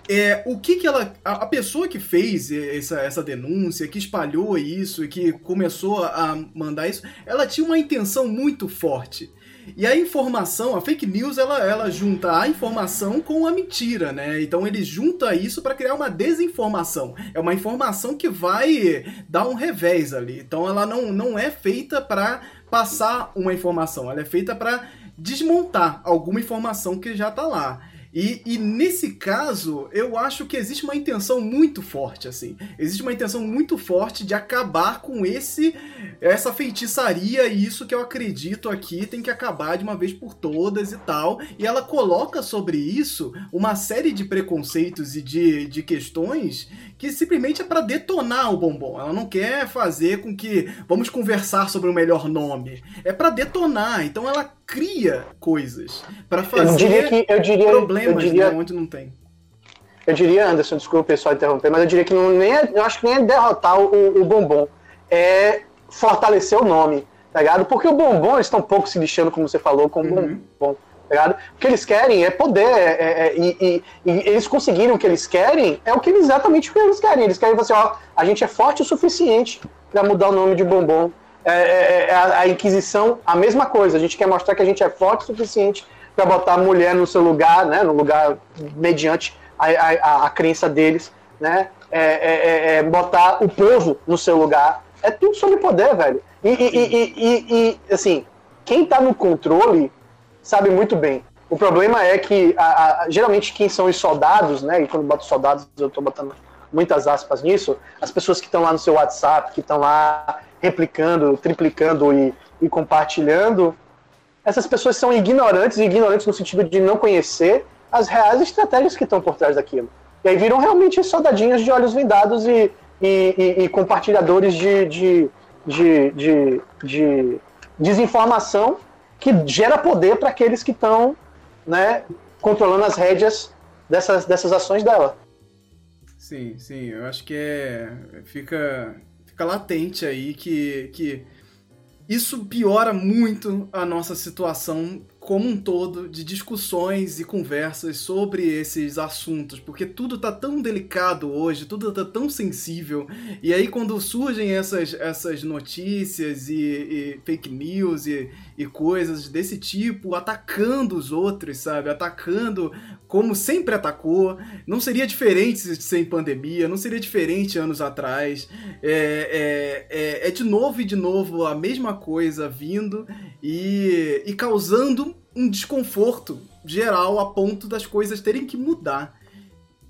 é, o que que ela. A, a pessoa que fez essa, essa denúncia, que espalhou isso e que começou a mandar isso, ela tinha uma intenção muito forte. E a informação, a fake news, ela, ela junta a informação com a mentira, né? Então ele junta isso para criar uma desinformação. É uma informação que vai dar um revés ali. Então ela não, não é feita para passar uma informação, ela é feita para desmontar alguma informação que já tá lá. E, e nesse caso, eu acho que existe uma intenção muito forte, assim. Existe uma intenção muito forte de acabar com esse essa feitiçaria e isso que eu acredito aqui tem que acabar de uma vez por todas e tal. E ela coloca sobre isso uma série de preconceitos e de, de questões que simplesmente é para detonar o bombom. Ela não quer fazer com que vamos conversar sobre o melhor nome. É para detonar. Então ela cria coisas para Eu fazer diria que eu diria, eu problemas diria, né, onde não tem. eu diria, Anderson, desculpa pessoal interromper, mas eu diria que não, nem é, eu acho que nem é derrotar o, o bombom, é fortalecer o nome, tá ligado? Porque o bombom, eles estão um pouco se lixando, como você falou, com o Uhum. bombom, tá ligado? O que eles querem é poder, é- é- é- e, e- e eles conseguiram o que eles querem, é o que eles, exatamente o que eles querem. Eles querem você, ó, a gente é forte o suficiente pra mudar o nome de bombom. É, é, é a, a Inquisição, a mesma coisa. A gente quer mostrar que a gente é forte o suficiente para botar a mulher no seu lugar, né? No lugar mediante a, a, a crença deles, né? É, é, é, é, botar o povo no seu lugar. É tudo sobre poder, velho. E, e, e, e assim, quem tá no controle sabe muito bem. O problema é que, a, geralmente, quem são os soldados, né? E quando boto soldados, eu tô botando muitas aspas nisso. As pessoas que estão lá no seu WhatsApp, que estão lá replicando, triplicando e, e compartilhando, essas pessoas são ignorantes, ignorantes no sentido de não conhecer as reais estratégias que estão por trás daquilo. E aí viram realmente soldadinhos de olhos vendados e, e, e, e compartilhadores de, de, de, de, de desinformação que gera poder para aqueles que estão né, controlando as rédeas dessas, dessas ações dela. Sim, sim, eu acho que é. Fica, fica latente aí que, que isso piora muito a nossa situação como um todo de discussões e conversas sobre esses assuntos, porque tudo tá tão delicado hoje, tudo tá tão sensível, e aí quando surgem essas, essas notícias e, e fake news e, e coisas desse tipo, atacando os outros, sabe? Atacando como sempre atacou, não seria diferente sem pandemia, não seria diferente anos atrás, é, é, é, é de novo e de novo a mesma coisa vindo e, e causando um desconforto geral a ponto das coisas terem que mudar.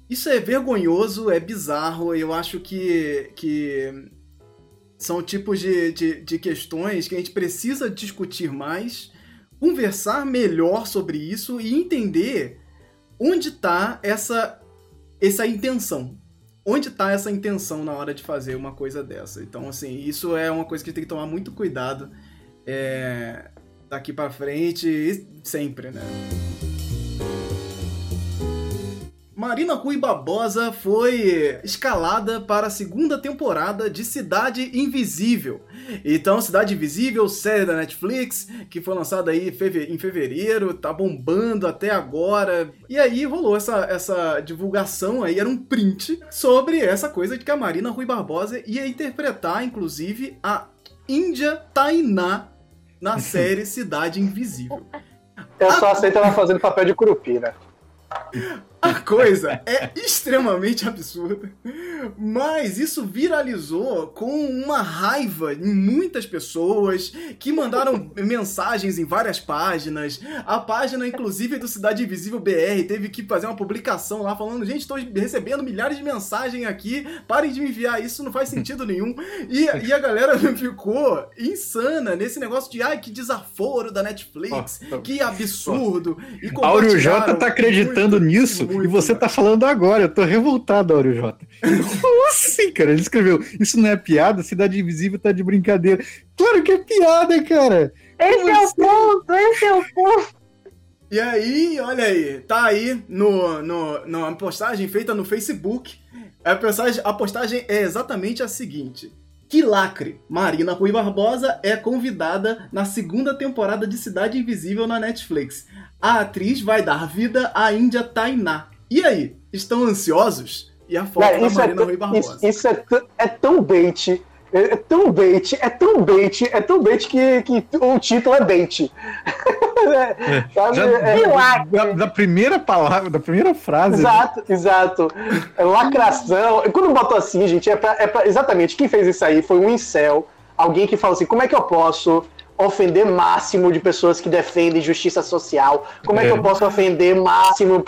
Isso é vergonhoso, é bizarro, eu acho que, que são tipos de, de, de questões que a gente precisa discutir mais, conversar melhor sobre isso e entender onde está essa, essa intenção. Onde está essa intenção na hora de fazer uma coisa dessa? Então, assim, isso é uma coisa que tem que tomar muito cuidado. É, daqui para frente e sempre, né? Marina Rui Barbosa foi escalada para a segunda temporada de Cidade Invisível. Então, Cidade Invisível, série da Netflix, que foi lançada aí em fevereiro, tá bombando até agora. E aí rolou essa, essa divulgação aí, era um print sobre essa coisa de que a Marina Rui Barbosa ia interpretar, inclusive, a Índia Tainá na série Cidade Invisível. Eu só aceito ela fazendo papel de curupira. A coisa é extremamente absurda, mas isso viralizou com uma raiva em muitas pessoas que mandaram mensagens em várias páginas. A página, inclusive, do Cidade Invisível BR teve que fazer uma publicação lá falando: gente, estou recebendo milhares de mensagens aqui, parem de me enviar, isso não faz sentido nenhum. E, e a galera ficou insana nesse negócio de ai, que desaforo da Netflix, oh, que absurdo. E Áureo J tá acreditando muito, nisso muito, e você tá falando agora. Eu tô revoltado, Áureo J. Como assim, cara? Ele escreveu: Isso não é piada? Cidade Invisível tá de brincadeira. Claro que é piada, cara. Esse Como é assim? o ponto, esse é o ponto. E aí, olha aí, tá aí no, no, numa postagem feita no Facebook. A postagem, a postagem é exatamente a seguinte. Que lacre! Marina Rui Barbosa é convidada na segunda temporada de Cidade Invisível na Netflix. A atriz vai dar vida à Índia Tainá. E aí, estão ansiosos? E a foto Não, da Marina é Rui Barbosa. Isso, isso é, é, tão bait, é, é, tão bait, é tão bait, é tão bait que, que o título é bait. é, sabe? Já, é, da, da, primeira palavra, da primeira frase. Exato, né? exato. É lacração. Quando botou assim, gente, é pra, é pra, exatamente quem fez isso aí foi um incel, alguém que falou assim: como é que eu posso ofender máximo de pessoas que defendem justiça social? Como é, é que eu posso ofender máximo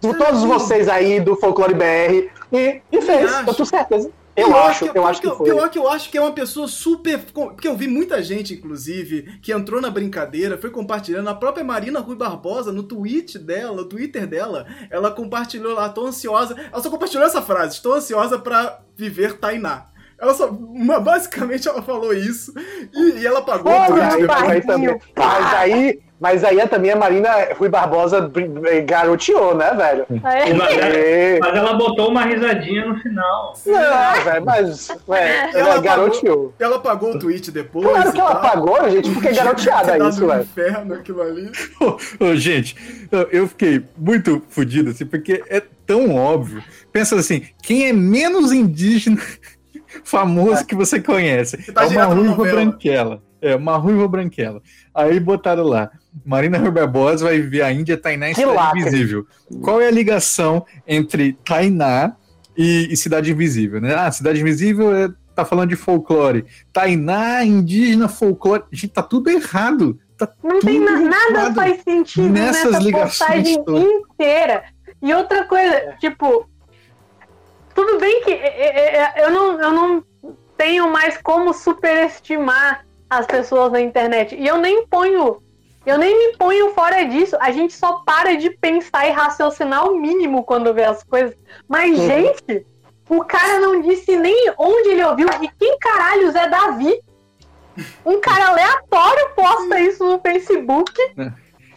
de todos vocês aí do Folclore BR? E, e fez, eu tenho certeza. Eu pior acho, que, eu acho que, que foi. Pior que eu acho que é uma pessoa super. Porque eu vi muita gente, inclusive, que entrou na brincadeira, foi compartilhando. A própria Marina Rui Barbosa, no tweet dela, no Twitter dela, ela compartilhou lá, tô ansiosa. Ela só compartilhou essa frase: estou ansiosa para viver Tainá. Ela só. Basicamente ela falou isso e, e ela pagou oh, o tweet depois. Mas aí, mas aí também a Marina Rui Barbosa garoteou, né, velho? É. Mas, é, mas, ela botou uma risadinha no final. Não, velho, mas é, ela, ela garoteou. Ela pagou o tweet depois. Claro que ela pagou, gente, porque é garoteada isso, velho. inferno aquilo ali. oh, gente, eu fiquei muito fodido, assim, porque é tão óbvio. Pensa assim, quem é menos indígena famoso que você conhece. Você tá é uma ruiva novela. branquela. É, uma ruiva branquela. Aí botaram lá. Marina Rui Barbosa vai viver a Índia, Tainá e Que Cidade lacre. Invisível. Qual é a ligação entre Tainá e, e Cidade Invisível? Né? Ah, Cidade Invisível é, tá falando de folclore. Tainá, indígena, folclore. Gente, tá tudo errado. Tá Não tem tudo na- nada faz sentido nessas nessa ligações postagem todas. inteira. E outra coisa, tipo, tudo bem que é, é, é, eu não, eu não tenho mais como superestimar as pessoas na internet. E eu nem ponho, eu nem me ponho fora disso. A gente só para de pensar e raciocinar o mínimo quando vê as coisas. Mas, Uhum. gente, o cara não disse nem onde ele ouviu e quem caralhos é Davi. Um cara aleatório posta isso no Facebook.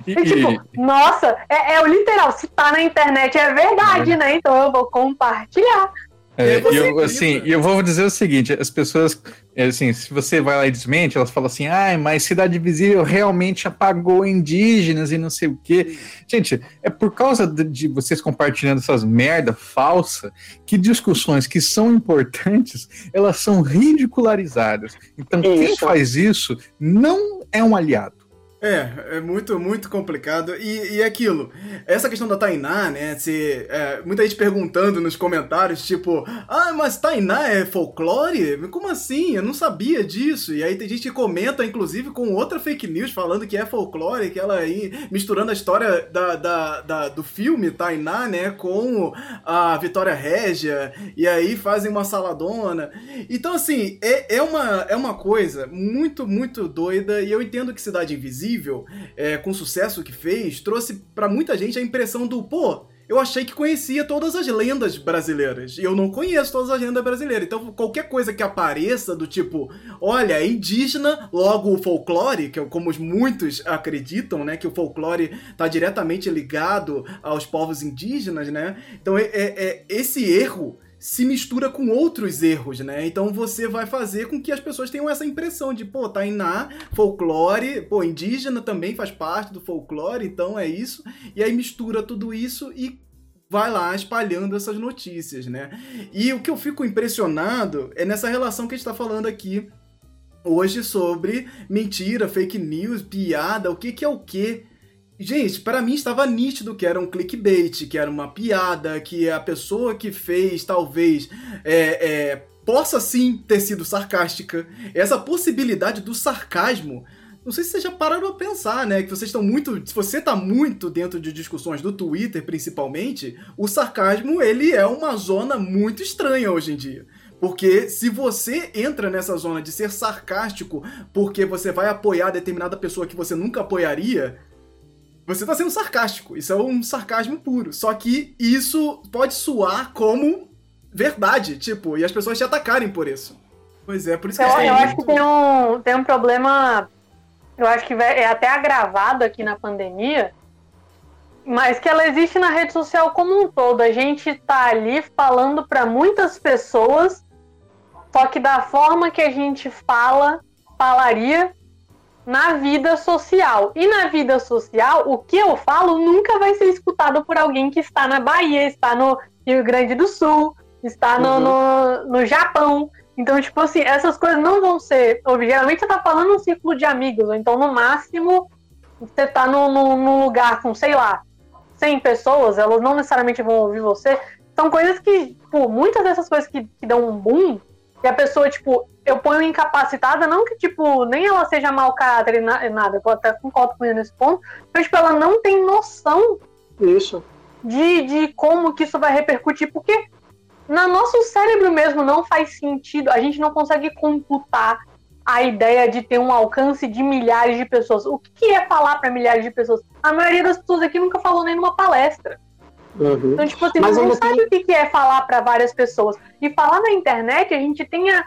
E- E, tipo, nossa, é, é o literal. Se tá na internet é verdade, né? Então eu vou compartilhar. É, eu, acredita? assim, eu vou dizer o seguinte: as pessoas, é, assim, se você vai lá e desmente, elas falam assim, ah, mas Cidade Invisível realmente apagou indígenas e não sei o quê. Gente, é por causa de, vocês compartilhando essas merda falsa que discussões que são importantes, elas são ridicularizadas. Então, quem Isso. faz isso não é um aliado. É, é muito, muito complicado. E, e aquilo, essa questão da Tainá, né? Se, é, muita gente perguntando nos comentários, tipo, ah, mas Tainá é folclore? Como assim? Eu não sabia disso. E aí tem gente que comenta, inclusive, com outra fake news falando que é folclore, que ela aí, misturando a história da, da, da- do filme Tainá, né, com a Vitória Régia, e aí fazem uma saladona. Então, assim, é, é, uma, é uma coisa muito, muito doida, e eu entendo que Cidade Invisível, é, com o sucesso que fez, trouxe pra muita gente a impressão do, pô, eu achei que conhecia todas as lendas brasileiras, e eu não conheço todas as lendas brasileiras. Então, qualquer coisa que apareça do tipo, olha, é indígena, logo o folclore, que é como os muitos acreditam, né, que o folclore tá diretamente ligado aos povos indígenas, né? Então, é, é- é- esse erro se mistura com outros erros, né? Então você vai fazer com que as pessoas tenham essa impressão de, pô, Tainá, folclore, pô, indígena também faz parte do folclore, então é isso. E aí mistura tudo isso e vai lá espalhando essas notícias, né? E o que eu fico impressionado é nessa relação que a gente tá falando aqui hoje sobre mentira, fake news, piada, o que que é o que. Gente, para mim estava nítido que era um clickbait, que era uma piada, que a pessoa que fez talvez é, é, possa sim ter sido sarcástica. Essa possibilidade do sarcasmo. Não sei se vocês já pararam a pensar, né? Que vocês estão muito. Se você tá muito dentro de discussões do Twitter, principalmente, o sarcasmo ele é uma zona muito estranha hoje em dia. Porque se você entra nessa zona de ser sarcástico porque você vai apoiar determinada pessoa que você nunca apoiaria, você tá sendo sarcástico. Isso é um sarcasmo puro. Só que isso pode soar como verdade, tipo, e as pessoas te atacarem por isso. Pois é, por isso que Eu, é eu acho que muito- tem um, tem um problema, eu acho que é até agravado aqui na pandemia, mas que ela existe na rede social como um todo. A gente tá ali falando para muitas pessoas, só que da forma que a gente fala, falaria na vida social. E na vida social, o que eu falo nunca vai ser escutado por alguém que está na Bahia, está no Rio Grande do Sul, está no, Uhum. no, no Japão. Então, tipo assim, essas coisas não vão ser. Geralmente você tá falando um círculo de amigos, ou então no máximo você tá num no, no lugar com, sei lá, 100 pessoas, elas não necessariamente vão ouvir você. São coisas que, tipo, muitas dessas coisas que, que dão um boom, e a pessoa, tipo, eu ponho incapacitada, não que, tipo, nem ela seja mau caráter e na- nada, eu até concordo com ele nesse ponto, mas, tipo, ela não tem noção Isso. de, de como que isso vai repercutir, porque no nosso cérebro mesmo não faz sentido, a gente não consegue computar a ideia de ter um alcance de milhares de pessoas. O que é falar para milhares de pessoas? A maioria das pessoas aqui nunca falou nem numa palestra. Uhum. Então, tipo assim, Mas não sabe o que que é falar para várias pessoas. E falar na internet, a gente tem a,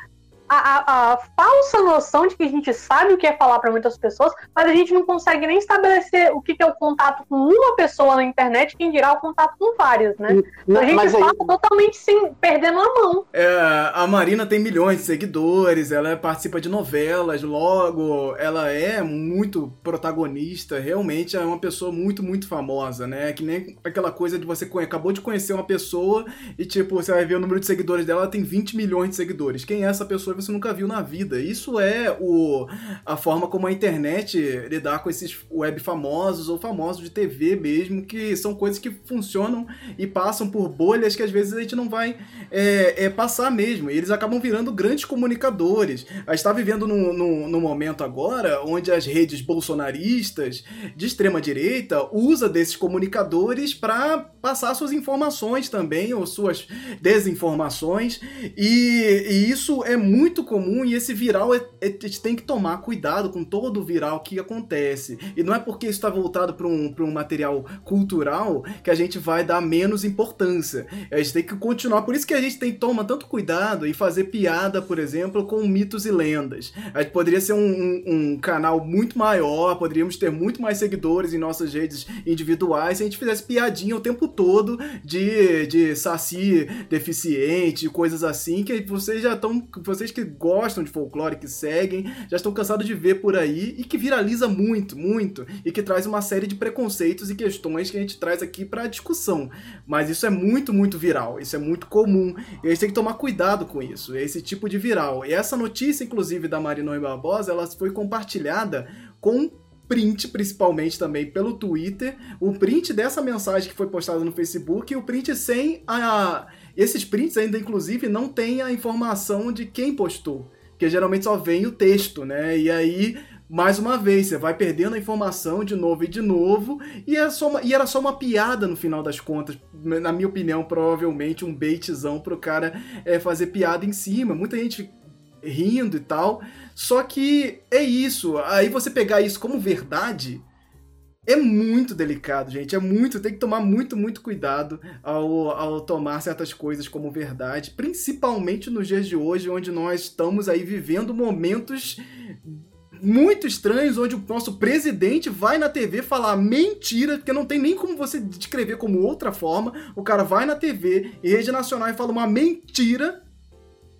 a, a, a, falsa noção de que a gente sabe o que é falar para muitas pessoas, mas a gente não consegue nem estabelecer o que, que é o contato com uma pessoa na internet, quem dirá o contato com várias, né? Então a gente mas fala aí... totalmente sem, perdendo a mão. É, a Marina tem milhões de seguidores, ela participa de novelas, logo, ela é muito protagonista, realmente é uma pessoa muito, muito famosa, né? Que nem aquela coisa de você acabou de conhecer uma pessoa e, tipo, você vai ver o número de seguidores dela, ela tem 20 milhões de seguidores. Quem é essa pessoa você nunca viu na vida? Isso é o, a forma como a internet lidar com esses web famosos ou famosos de TV mesmo, que são coisas que funcionam e passam por bolhas que às vezes a gente não vai é, é, passar mesmo. E eles acabam virando grandes comunicadores. A gente está vivendo num, num, num momento agora onde as redes bolsonaristas de extrema direita usa desses comunicadores para passar suas informações também ou suas desinformações e, e, isso é muito comum e esse viral é, é, a gente tem que tomar cuidado com todo o viral que acontece e não é porque isso está voltado para um, um material cultural que a gente vai dar menos importância a gente tem que continuar por isso que a gente tem toma tanto cuidado em fazer piada por exemplo com mitos e lendas a gente poderia ser um, um, um canal muito maior poderíamos ter muito mais seguidores em nossas redes individuais se a gente fizesse piadinha o tempo todo de, de saci deficiente, coisas assim, que vocês já estão. Vocês que gostam de folclore, que seguem, já estão cansados de ver por aí e que viraliza muito, muito, e que traz uma série de preconceitos e questões que a gente traz aqui para discussão. Mas isso é muito, muito viral, isso é muito comum, e a gente tem que tomar cuidado com isso, esse tipo de viral. E essa notícia, inclusive, da Marina Barbosa, ela foi compartilhada com print, principalmente também pelo Twitter, o print dessa mensagem que foi postada no Facebook e o print sem a. Esses prints ainda, inclusive, não tem a informação de quem postou. Porque geralmente só vem o texto, né? E aí, mais uma vez, você vai perdendo a informação de novo e de novo, e, é só uma, e era só uma piada no final das contas. Na minha opinião, provavelmente um baitzão pro cara é, fazer piada em cima. Muita gente rindo e tal. Só que é isso. Aí você pegar isso como verdade é muito delicado, gente. É muito. Tem que tomar muito, muito cuidado ao, ao tomar certas coisas como verdade. Principalmente nos dias de hoje, onde nós estamos aí vivendo momentos muito estranhos onde o nosso presidente vai na TV falar mentira, porque não tem nem como você descrever como outra forma. O cara vai na TV e rede nacional e fala uma mentira,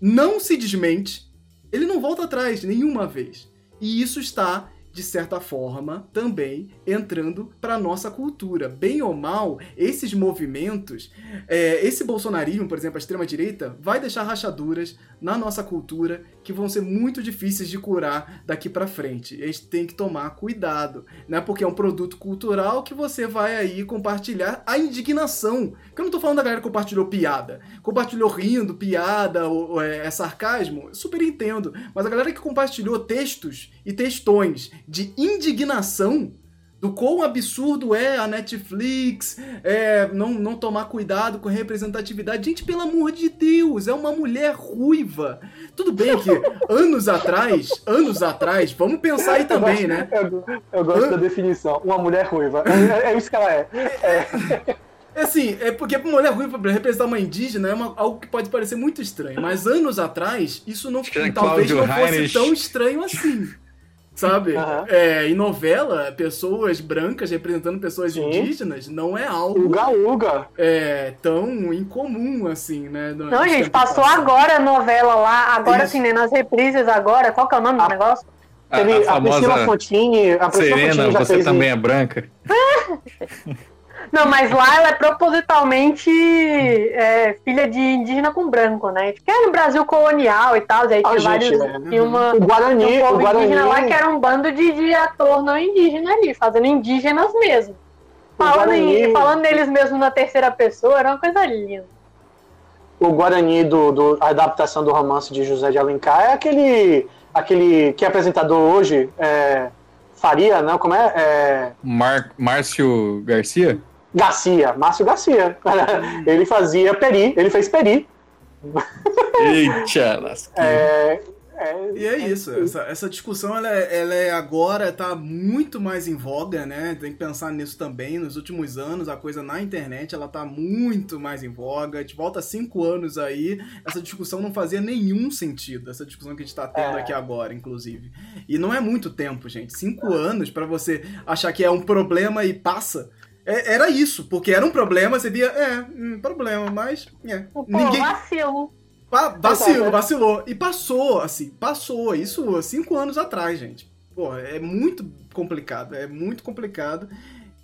não se desmente, ele não volta atrás nenhuma vez. E isso está de certa forma, também entrando para nossa cultura. Bem ou mal, esses movimentos, é, esse bolsonarismo, por exemplo, a extrema-direita, vai deixar rachaduras na nossa cultura que vão ser muito difíceis de curar daqui para frente. A gente tem que tomar cuidado, né? Porque é um produto cultural que você vai aí compartilhar a indignação. Porque eu não tô falando da galera que compartilhou piada. Compartilhou rindo, piada, ou, ou é, é sarcasmo, super entendo. Mas a galera que compartilhou textos e textões de indignação do quão absurdo é a Netflix é, não, não tomar cuidado com representatividade. Gente, pelo amor de Deus, é uma mulher ruiva. Tudo bem que anos atrás, anos atrás, vamos pensar aí também, eu né? Eu, eu gosto An... da definição, uma mulher ruiva. É, é isso que ela é. é. É assim, é porque uma mulher ruiva para representar uma indígena é uma, algo que pode parecer muito estranho, mas anos atrás isso não talvez não fosse Heinrich. tão estranho assim sabe? Uhum. É, em novela, pessoas brancas representando pessoas Sim. indígenas não é algo. Uga Uga! É, tão incomum assim, né? Não, gente, passou passado. agora a novela lá, agora Isso. sim, né? Nas reprises agora, qual que é o nome a, do negócio? A, a, a, a Priscila Fontini. A Priscila Serena, Fontini já você fez também isso. é branca. Não, mas lá ela é propositalmente é, filha de indígena com branco, né? Que é no Brasil colonial e tal, aí ah, tinha vários. Né? uma, o Guarani, um o Guarani. indígena lá que era um bando de, de ator não indígena ali, fazendo indígenas mesmo. Falando, em, falando neles mesmo na terceira pessoa, era uma coisa linda. O Guarani do, do a adaptação do romance de José de Alencar é aquele aquele que é apresentador hoje, é, Faria, não? Como é? é... Mar Márcio Garcia? Garcia, Márcio Garcia. ele fazia Peri, ele fez Peri. Eita, é, É, e é, é isso, essa, essa discussão ela, é, ela é agora tá muito mais em voga, né? Tem que pensar nisso também. Nos últimos anos, a coisa na internet ela tá muito mais em voga. De volta a cinco anos aí, essa discussão não fazia nenhum sentido. Essa discussão que a gente tá tendo é. aqui agora, inclusive. E não é muito tempo, gente. Cinco anos para você achar que é um problema e passa. É, era isso, porque era um problema, você via, é, um problema, mas. É, Pô, ninguém... vacilo. vacilo, vacilou. E passou, assim, passou. Isso cinco anos atrás, gente. Pô, é muito complicado, é muito complicado.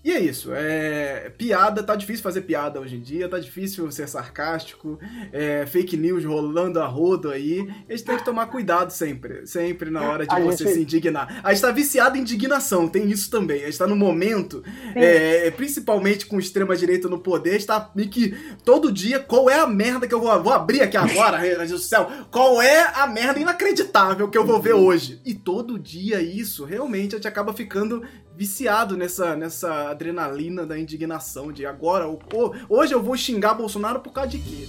E é isso, é piada, tá difícil fazer piada hoje em dia, tá difícil ser sarcástico, é, fake news rolando a rodo aí. A gente tem que tomar cuidado sempre, sempre na hora de a você gente... se indignar. A gente tá viciado em indignação, tem isso também. A gente tá no momento, é, principalmente com extrema-direita no poder, está meio que todo dia, qual é a merda que eu vou, vou abrir aqui agora, meu Deus do céu, qual é a merda inacreditável que eu vou ver hoje? E todo dia isso, realmente, a gente acaba ficando viciado nessa, nessa adrenalina da indignação de agora, hoje eu vou xingar Bolsonaro por causa de quê?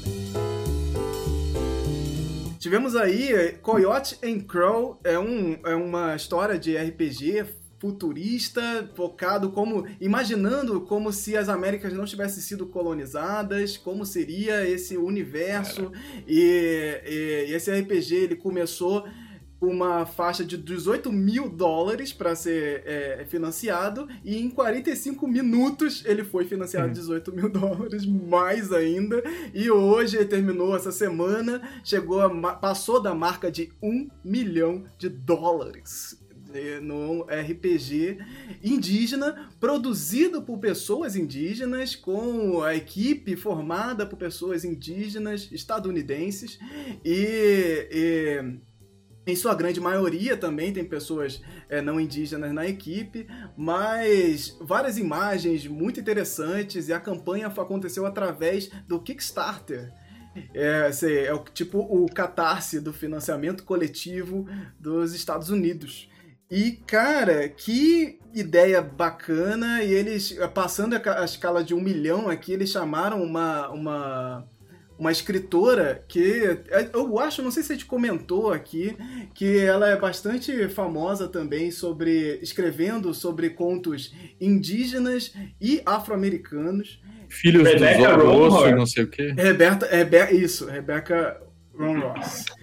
Tivemos aí eh, Coyote and Crow, é, um, é uma história de RPG futurista, focado como imaginando como se as Américas não tivessem sido colonizadas, como seria esse universo e, e, e, esse RPG ele começou uma faixa de 18 mil dólares para ser é, financiado e em 45 minutos ele foi financiado 18 uhum. mil dólares, mais ainda. E hoje terminou essa semana, chegou a, passou da marca de 1 milhão de dólares no RPG indígena, produzido por pessoas indígenas, com a equipe formada por pessoas indígenas estadunidenses e, e em sua grande maioria também tem pessoas é, não indígenas na equipe, mas várias imagens muito interessantes e a campanha aconteceu através do Kickstarter. É, é o, tipo o catarse do financiamento coletivo dos Estados Unidos. E, cara, que ideia bacana! E eles, passando a escala de um milhão aqui, eles chamaram uma, uma uma escritora que é, eu acho, não sei se a gente comentou aqui, que ela é bastante famosa também sobre escrevendo sobre contos indígenas e afro-americanos. Filhos Rebecca do Osso, não sei o quê. Reberta, Rebe, isso, Rebecca Ron Ross.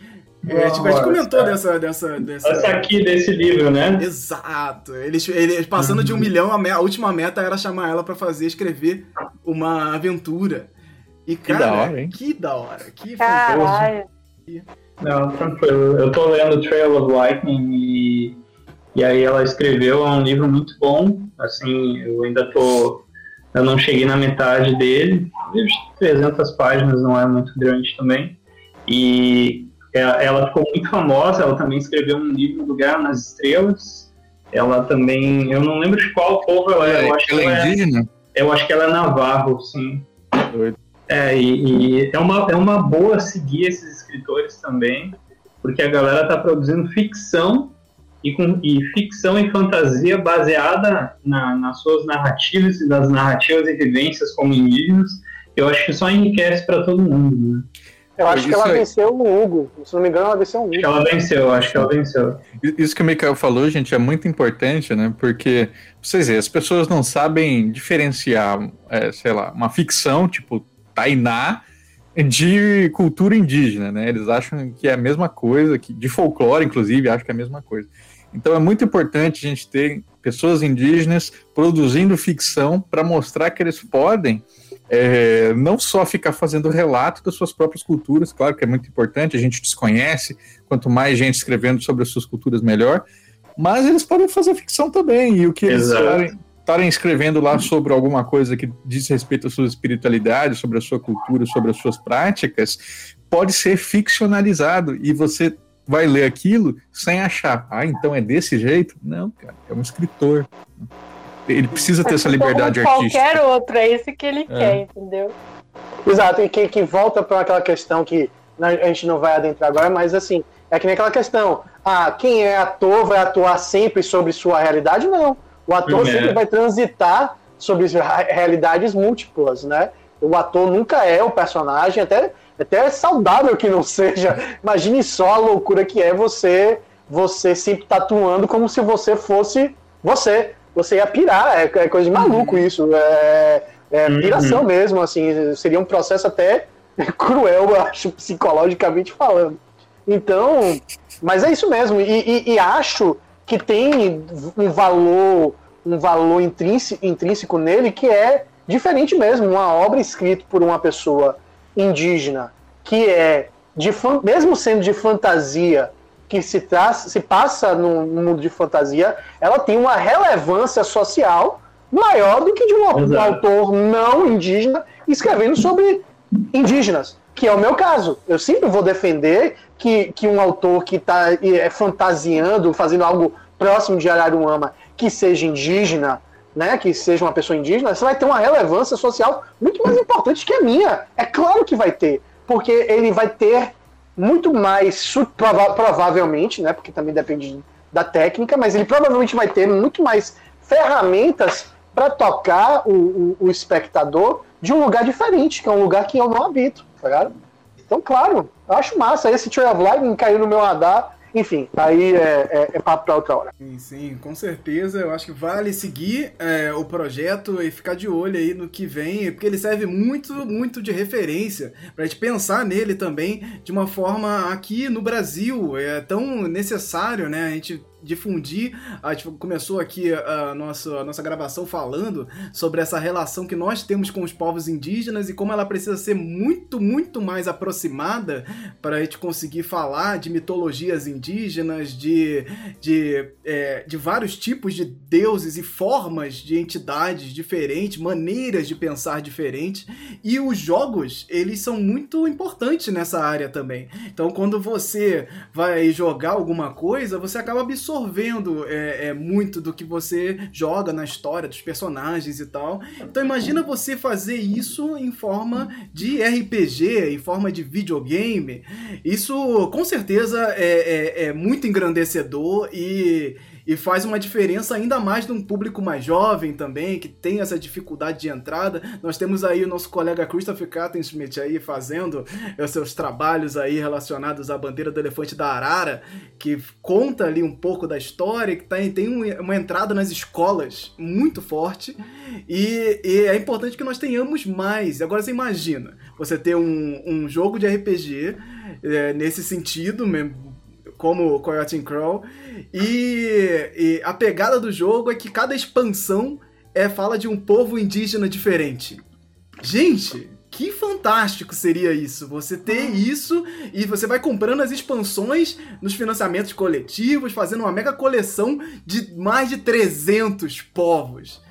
É, tipo, a gente comentou é. dessa, dessa, dessa. Essa aqui desse livro, né? Exato. Eles, eles passando de um milhão, a, me, a última meta era chamar ela para fazer escrever uma aventura. E, cara, que da hora, hein? Que da hora. Que Caralho. Não, tranquilo. Eu tô lendo Trail of Lightning e, e aí ela escreveu um livro muito bom. Assim, eu ainda tô. Eu não cheguei na metade dele. 300 páginas não é muito grande também. E ela ficou muito famosa. Ela também escreveu um livro do Guerra nas Estrelas. Ela também. Eu não lembro de qual povo ela é. Eu acho ela que ela é indígena? É, eu acho que ela é navarro, sim. Doido. É, e, e, é, uma, é uma boa seguir esses escritores também, porque a galera tá produzindo ficção e, com, e ficção e fantasia baseada na, nas suas narrativas e das narrativas e vivências como indígenas. Eu acho que só enriquece para todo mundo, né? Eu acho que ela venceu o Hugo. Se não me engano, ela venceu o Hugo. Ela venceu, acho que ela venceu. Isso que o Mikael falou, gente, é muito importante, né? Porque, vocês verem, as pessoas não sabem diferenciar, é, sei lá, uma ficção, tipo Tainá de cultura indígena, né? Eles acham que é a mesma coisa, que de folclore, inclusive, acham que é a mesma coisa. Então é muito importante a gente ter pessoas indígenas produzindo ficção para mostrar que eles podem é, não só ficar fazendo relato das suas próprias culturas, claro que é muito importante, a gente desconhece, quanto mais gente escrevendo sobre as suas culturas, melhor, mas eles podem fazer ficção também, e o que Exato. eles estarem escrevendo lá sobre alguma coisa que diz respeito à sua espiritualidade, sobre a sua cultura, sobre as suas práticas, pode ser ficcionalizado e você vai ler aquilo sem achar, ah, então é desse jeito? Não, cara, é um escritor. Ele precisa ter essa liberdade Como artística. Qualquer outro, é isso que ele é. quer, entendeu? Exato, e que, que volta para aquela questão que a gente não vai adentrar agora, mas assim, é que nem aquela questão, ah, quem é ator vai atuar sempre sobre sua realidade? Não. O ator é. sempre vai transitar sobre realidades múltiplas, né? O ator nunca é o personagem, até Até é saudável que não seja. Imagine só a loucura que é você você sempre tatuando como se você fosse você. Você ia pirar, é, é coisa de maluco uhum. isso. É, é uhum. piração uhum. mesmo, assim. Seria um processo até cruel, eu acho, psicologicamente falando. Então, mas é isso mesmo. E, e, e acho que tem um valor, um valor intrínseco, intrínseco nele que é diferente mesmo. Uma obra escrita por uma pessoa indígena que é de mesmo sendo de fantasia que se, traz, se passa no, mundo de fantasia, ela tem uma relevância social maior do que de um, um autor não indígena escrevendo sobre indígenas, que é o meu caso. Eu sempre vou defender que, que um autor que está é, fantasiando, fazendo algo próximo de Araruama, que seja indígena, né, que seja uma pessoa indígena, você vai ter uma relevância social muito mais importante que a minha. É claro que vai ter, porque ele vai ter muito mais, prova provavelmente, né, porque também depende da técnica, mas ele provavelmente vai ter muito mais ferramentas para tocar o, o, o, espectador de um lugar diferente, que é um lugar que eu não habito, tá ligado? Então, claro, eu acho massa. Esse Tree of Lightning caiu no meu radar enfim, aí é, é, é papo para outra hora. Sim, sim, com certeza. Eu acho que vale seguir é, o projeto e ficar de olho aí no que vem, porque ele serve muito, muito de referência para a gente pensar nele também de uma forma aqui no Brasil. É tão necessário, né? A gente difundir. A gente começou aqui a nossa, a nossa gravação falando sobre essa relação que nós temos com os povos indígenas e como ela precisa ser muito, muito mais aproximada para a gente conseguir falar de mitologias indígenas, de, de, é, de vários tipos de deuses e formas de entidades diferentes, maneiras de pensar diferentes. E os jogos, eles são muito importantes nessa área também. Então, quando você vai jogar alguma coisa, você acaba absorvendo absorvendo é, é, muito do que você joga na história, dos personagens e tal. Então imagina você fazer isso em forma de RPG, em forma de videogame. Isso com certeza é, é, é muito engrandecedor e e faz uma diferença ainda mais num público mais jovem também, que tem essa dificuldade de entrada. Nós temos aí o nosso colega Christopher Kattenschmidt aí fazendo os seus trabalhos aí relacionados à bandeira do elefante da Arara, que conta ali um pouco da história, que tem, tem uma entrada nas escolas muito forte, e, e é importante que nós tenhamos mais. Agora você imagina, você ter um, um jogo de RPG é, nesse sentido, mesmo como Coyote and Crow. E, e, a pegada do jogo é que cada expansão é fala de um povo indígena diferente. Gente, que fantástico seria isso! Você ter isso e você vai comprando as expansões nos financiamentos coletivos, fazendo uma mega coleção de mais de 300 povos.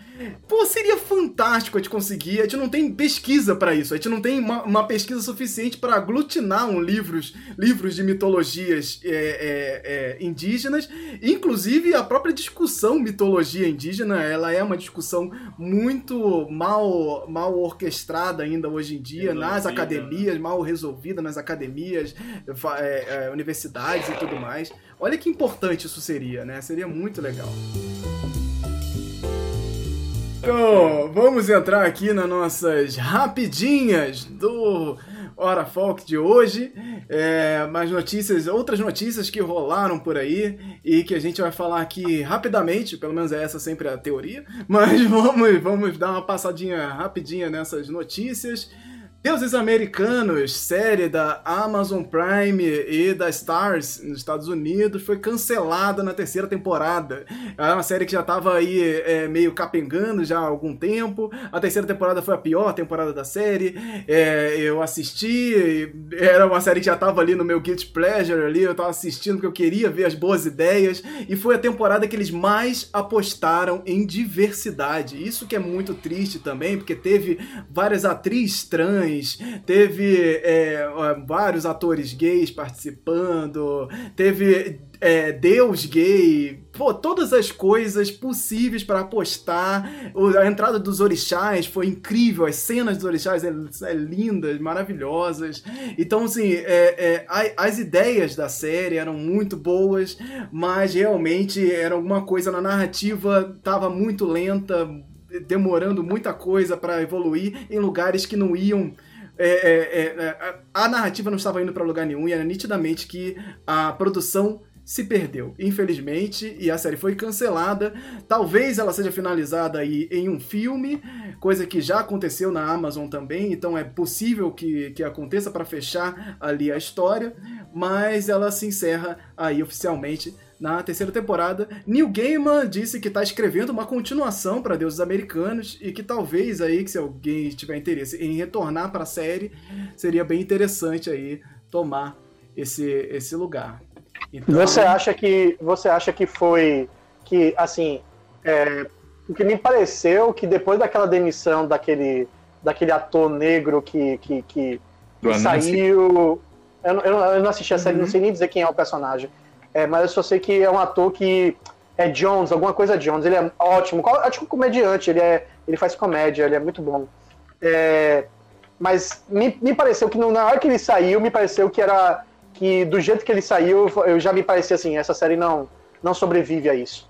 Pô, seria fantástico a gente conseguir. A gente não tem pesquisa para isso. A gente não tem uma, uma pesquisa suficiente para aglutinar um livros, livros de mitologias é, é, é, indígenas. Inclusive, a própria discussão mitologia indígena, ela é uma discussão muito mal, mal orquestrada ainda hoje em dia resolvida. nas academias, mal resolvida nas academias, é, é, universidades e tudo mais. Olha que importante isso seria, né? Seria muito legal. Então, vamos entrar aqui nas nossas rapidinhas do Hora Folk de hoje. É, mais notícias, outras notícias que rolaram por aí e que a gente vai falar aqui rapidamente, pelo menos é essa sempre a teoria, mas vamos, vamos dar uma passadinha rapidinha nessas notícias. Deuses Americanos, série da Amazon Prime e da Stars nos Estados Unidos, foi cancelada na terceira temporada. É uma série que já estava aí é, meio capengando já há algum tempo. A terceira temporada foi a pior temporada da série. É, eu assisti, era uma série que já estava ali no meu Guilty Pleasure ali, eu estava assistindo porque eu queria ver as boas ideias. E foi a temporada que eles mais apostaram em diversidade. Isso que é muito triste também, porque teve várias atrizes trans teve é, vários atores gays participando, teve é, Deus gay, pô, todas as coisas possíveis para apostar. A entrada dos orixás foi incrível, as cenas dos orixás é, é lindas, maravilhosas. Então, assim, é, é as ideias da série eram muito boas, mas realmente era alguma coisa na narrativa, tava muito lenta, demorando muita coisa para evoluir em lugares que não iam é, é, é, a narrativa não estava indo para lugar nenhum e era nitidamente que a produção se perdeu, infelizmente, e a série foi cancelada. Talvez ela seja finalizada aí em um filme, coisa que já aconteceu na Amazon também, então é possível que, que aconteça para fechar ali a história, mas ela se encerra aí oficialmente na terceira temporada. Neil Gaiman disse que está escrevendo uma continuação para Deuses Americanos e que talvez aí, que se alguém tiver interesse em retornar para a série, seria bem interessante aí tomar esse, esse lugar. Então... Você acha que você acha que foi que assim, é, porque me pareceu que depois daquela demissão daquele daquele ator negro que que, que, que saiu eu, eu, eu, não assisti a série, uhum. não sei nem dizer quem é o personagem. É, mas eu só sei que é um ator que é Jones, alguma coisa Jones. Ele é ótimo, ótimo comediante, ele, é, ele faz comédia, ele é muito bom. É, mas me, me pareceu que na hora que ele saiu, me pareceu que era. que do jeito que ele saiu, eu já me parecia assim, essa série não, não sobrevive a isso.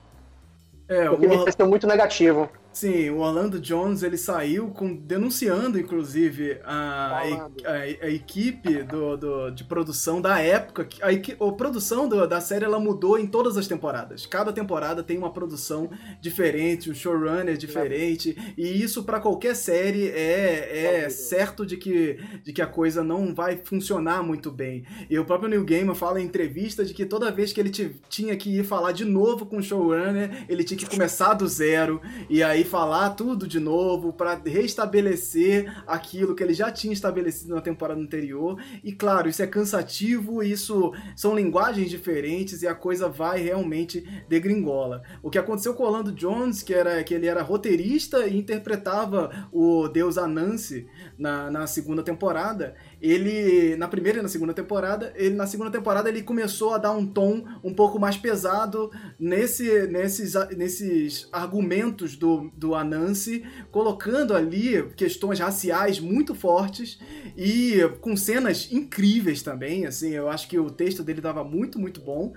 É, Porque o... me pareceu muito negativo. Sim, o Orlando Jones ele saiu com, denunciando, inclusive, a, a, a, equipe do, do, de produção da época. A, a produção do, da série ela mudou em todas as temporadas. Cada temporada tem uma produção diferente, um showrunner diferente. É. E isso, para qualquer série, é, é certo de que, de que a coisa não vai funcionar muito bem. E o próprio Neil Gaiman fala em entrevista de que toda vez que ele tinha que ir falar de novo com o showrunner, ele tinha que começar do zero. E aí falar tudo de novo para restabelecer aquilo que ele já tinha estabelecido na temporada anterior. E claro, isso é cansativo, isso são linguagens diferentes e a coisa vai realmente degringola. O que aconteceu com Orlando Jones, que era que ele era roteirista e interpretava o deus Anansi na, na segunda temporada, ele na primeira e na segunda temporada, ele na segunda temporada ele começou a dar um tom um pouco mais pesado nesse, nesses, nesses argumentos do, do Anansi, colocando ali questões raciais muito fortes e com cenas incríveis também, assim, eu acho que o texto dele dava muito, muito bom.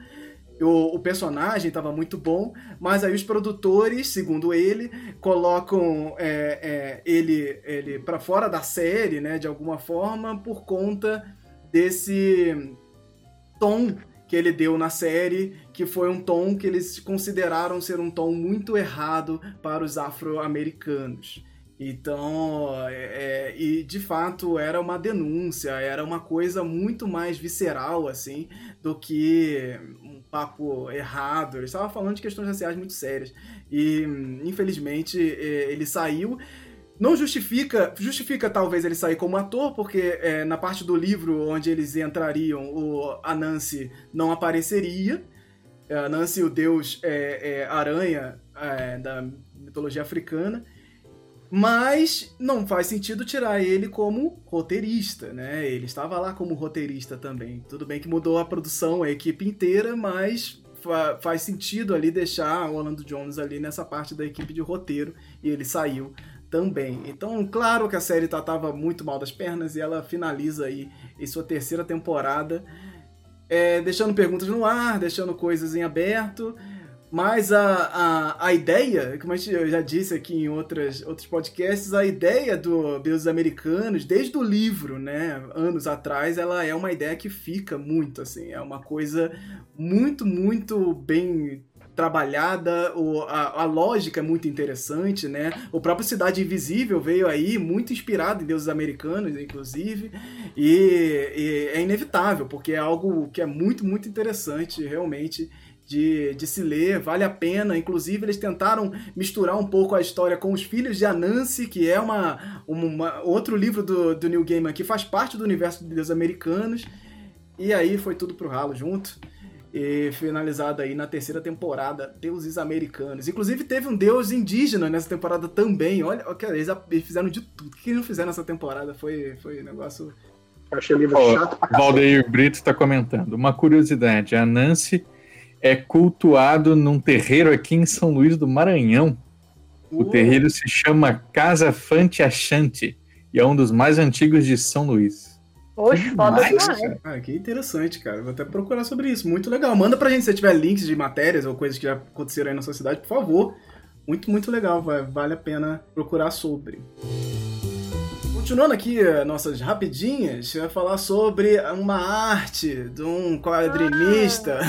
O, o, personagem estava muito bom, mas aí os produtores, segundo ele, colocam é, é, ele, ele para fora da série, né, de alguma forma, por conta desse tom que ele deu na série, que foi um tom que eles consideraram ser um tom muito errado para os afro-americanos. Então, é, é, e de fato era uma denúncia, era uma coisa muito mais visceral, assim, do que papo errado. Ele estava falando de questões raciais muito sérias. E, infelizmente, ele saiu. Não justifica, justifica talvez ele sair como ator, porque é, na parte do livro onde eles entrariam, o Anansi não apareceria. Anansi, o deus é, é, aranha é, da mitologia africana. Mas não faz sentido tirar ele como roteirista, né? Ele estava lá como roteirista também. Tudo bem que mudou a produção, a equipe inteira, mas fa faz sentido ali deixar o Orlando Jones ali nessa parte da equipe de roteiro e ele saiu também. Então, claro que a série tratava muito mal das pernas e ela finaliza aí em sua terceira temporada, é, deixando perguntas no ar, deixando coisas em aberto. Mas a, a, a ideia, como eu já disse aqui em outras, outros podcasts, a ideia do Deuses Americanos, desde o livro, né, anos atrás, ela é uma ideia que fica muito, assim, é uma coisa muito, muito bem trabalhada, o, a, a, lógica é muito interessante, né? O próprio Cidade Invisível veio aí muito inspirado em deuses americanos, inclusive, e, e é inevitável, porque é algo que é muito, muito interessante, realmente, de, de se ler, vale a pena. Inclusive, eles tentaram misturar um pouco a história com Os Filhos de Anansi, que é uma, uma outro livro do, do Neil Gaiman que faz parte do universo de Deus Americanos. E aí foi tudo pro ralo junto. E finalizado aí na terceira temporada, Deuses Americanos. Inclusive teve um deus indígena nessa temporada também. Olha, eles, eles fizeram de tudo. O que eles não fizeram nessa temporada foi, foi um negócio. Eu achei o livro oh, chato pra Valdeir Brito está comentando. Uma curiosidade: a Nancy é cultuado num terreiro aqui em São Luís do Maranhão. O uh. terreiro se chama Casa Fante Achante e é um dos mais antigos de São Luís. Oxe, foda demais. Ah, que interessante, cara. Vou até procurar sobre isso. Muito legal. Manda pra gente se tiver links de matérias ou coisas que já aconteceram aí na sua cidade, por favor. Muito, muito legal. Vale a pena procurar sobre continuando aqui nossas rapidinhas, vai falar sobre uma arte de um quadrinista,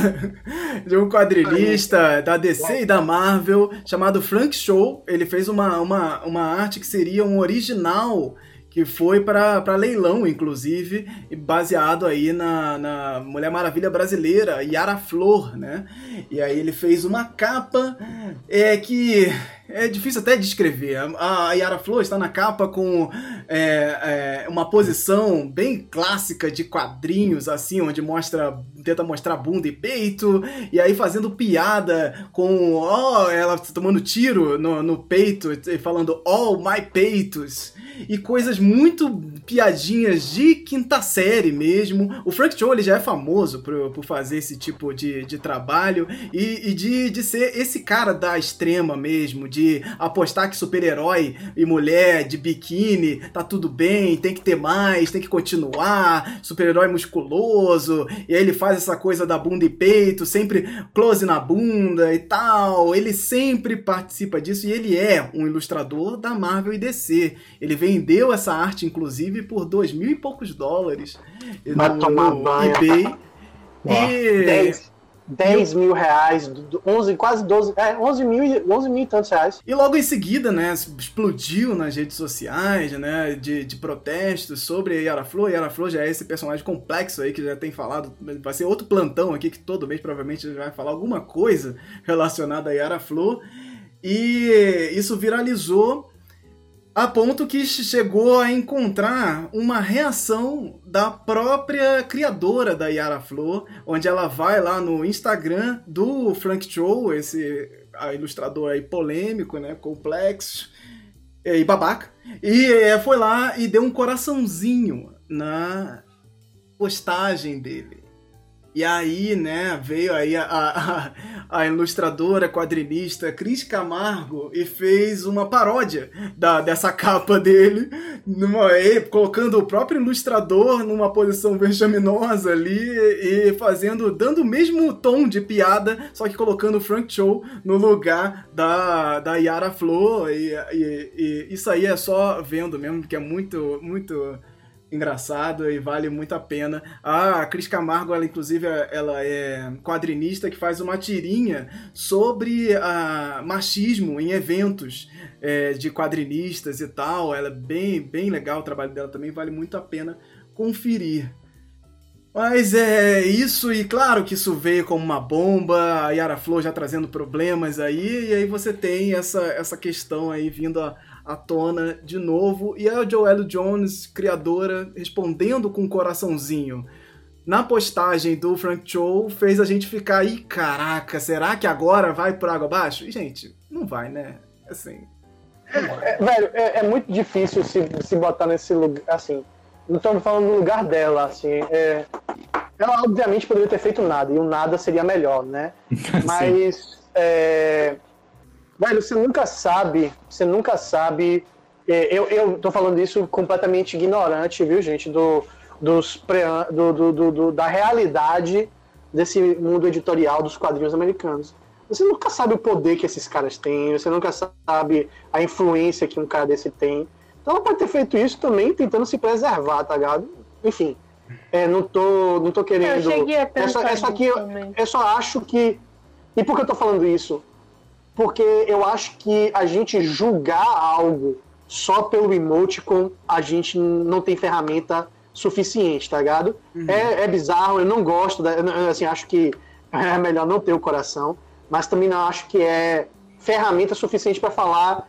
de um quadrinista da DC e da Marvel, chamado Frank Show. Ele fez uma, uma, uma arte que seria um original que foi para leilão, inclusive, baseado aí na, na Mulher Maravilha brasileira, Yara Flor, né? E aí ele fez uma capa é, que é difícil até descrever. A, a Yara Flor está na capa com é, é, uma posição bem clássica de quadrinhos, assim, onde mostra tenta mostrar bunda e peito, e aí fazendo piada com ó, oh, ela tomando tiro no, no peito e falando oh, my peitos, e coisas muito piadinhas de quinta série mesmo. O Frank Cho ele já é famoso por, por fazer esse tipo de, de trabalho e, e de, de ser esse cara da extrema mesmo, de apostar que super-herói e mulher de biquíni tá tudo bem, tem que ter mais, tem que continuar, super-herói musculoso, e aí ele faz essa coisa da bunda e peito, sempre close na bunda e tal. Ele sempre participa disso e ele é um ilustrador da Marvel e DC. Ele vendeu essa arte, inclusive, por dois mil e poucos dólares Vai no, tomar banho. eBay. E... 10, 10 mil reais, 11, quase 12, é, 11 mil, 11 mil e tantos reais. E logo em seguida, né, explodiu nas redes sociais, né, de, de protestos sobre Yara Flor. Yara Flor já é esse personagem complexo aí que já tem falado, vai ser outro plantão aqui que todo mês provavelmente vai falar alguma coisa relacionada a Yara Flor. E isso viralizou a ponto que chegou a encontrar uma reação da própria criadora da Yara Flor, onde ela vai lá no Instagram do Frank Cho, esse ilustrador aí polêmico, né, complexo e babaca, e é, foi lá e deu um coraçãozinho na postagem dele. E aí, né, veio aí a, a, a, ilustradora, quadrinista Cris Camargo e fez uma paródia da, dessa capa dele, numa, colocando o próprio ilustrador numa posição vexaminosa ali e fazendo, dando o mesmo tom de piada, só que colocando o Frank Cho no lugar da, da Yara Flor. E, e, e isso aí é só vendo mesmo, que é muito, muito engraçado e vale muito a pena. Ah, a Cris Camargo, ela inclusive ela é quadrinista que faz uma tirinha sobre a machismo em eventos é, de quadrinistas e tal. Ela é bem, bem legal, o trabalho dela também vale muito a pena conferir. Mas é isso, e claro que isso veio como uma bomba, a Yara Flor já trazendo problemas aí, e aí você tem essa, essa questão aí vindo a, à tona de novo. E a Joelle Jones, criadora, respondendo com um coraçãozinho. Na postagem do Frank Cho, fez a gente ficar aí, caraca, será que agora vai por água abaixo? E, gente, não vai, né? Assim. É, é, velho, é, é, muito difícil se, se botar nesse lugar, assim. Não estamos falando do lugar dela, assim. É, ela, obviamente, poderia ter feito nada, e o nada seria melhor, né? Mas. É, Velho, você nunca sabe, você nunca sabe. É, eu, eu tô falando isso completamente ignorante, viu, gente, do, dos pre, do, do, do, da realidade desse mundo editorial dos quadrinhos americanos. Você nunca sabe o poder que esses caras têm, você nunca sabe a influência que um cara desse tem. Então ela pode ter feito isso também tentando se preservar, tá ligado? Enfim, é, não, tô, não tô querendo. Eu cheguei a pensar é só, é só que eu, eu só acho que. E por que eu tô falando isso? Porque eu acho que a gente julgar algo só pelo emoticon, a gente não tem ferramenta suficiente, tá ligado? Uhum. É, é, bizarro, eu não gosto, da, assim, acho que é melhor não ter o coração, mas também não acho que é ferramenta suficiente para falar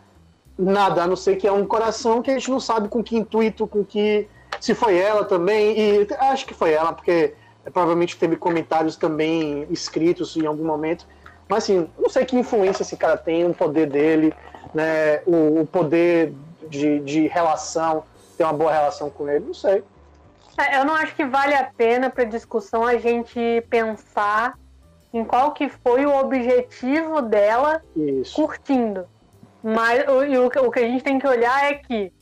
nada, a não ser que é um coração que a gente não sabe com que intuito, com que. Se foi ela também, e acho que foi ela, porque provavelmente teve comentários também escritos em algum momento mas assim, não sei que influência esse cara tem, o poder dele, né? O, o poder de, de relação, ter uma boa relação com ele, não sei. É, eu não acho que vale a pena para discussão a gente pensar em qual que foi o objetivo dela Isso. curtindo. Mas o, o, que a gente tem que olhar é que,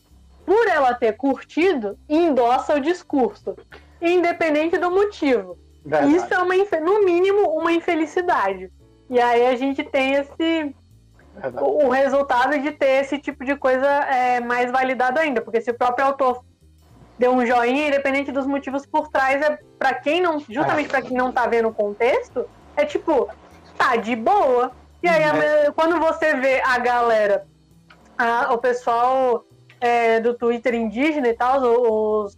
por ela ter curtido, endossa o discurso, independente do motivo. Verdade. Isso é, uma, no mínimo, uma infelicidade. E aí a gente tem esse, o, o resultado de ter esse tipo de coisa é mais validado ainda, porque se o próprio autor deu um joinha, independente dos motivos por trás, é para quem não, justamente para quem não tá vendo o contexto, é tipo, tá de boa. E aí, É. quando você vê a galera, a- o pessoal é, do Twitter indígena e tal, os,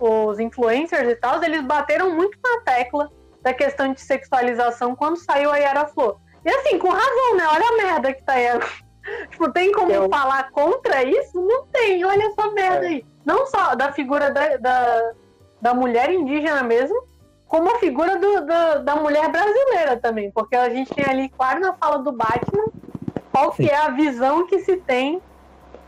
os influencers e tal, eles bateram muito na tecla da questão de sexualização quando saiu a Yara Flor. E assim, com razão, né? Olha a merda que tá aí. tipo, tem como Eu- falar contra isso? Não tem, olha essa merda É. aí. Não só da figura da, da, da mulher indígena mesmo, como a figura do, do- da mulher brasileira também. Porque a gente tem ali, claro, na fala do Batman, qual que é a visão que se tem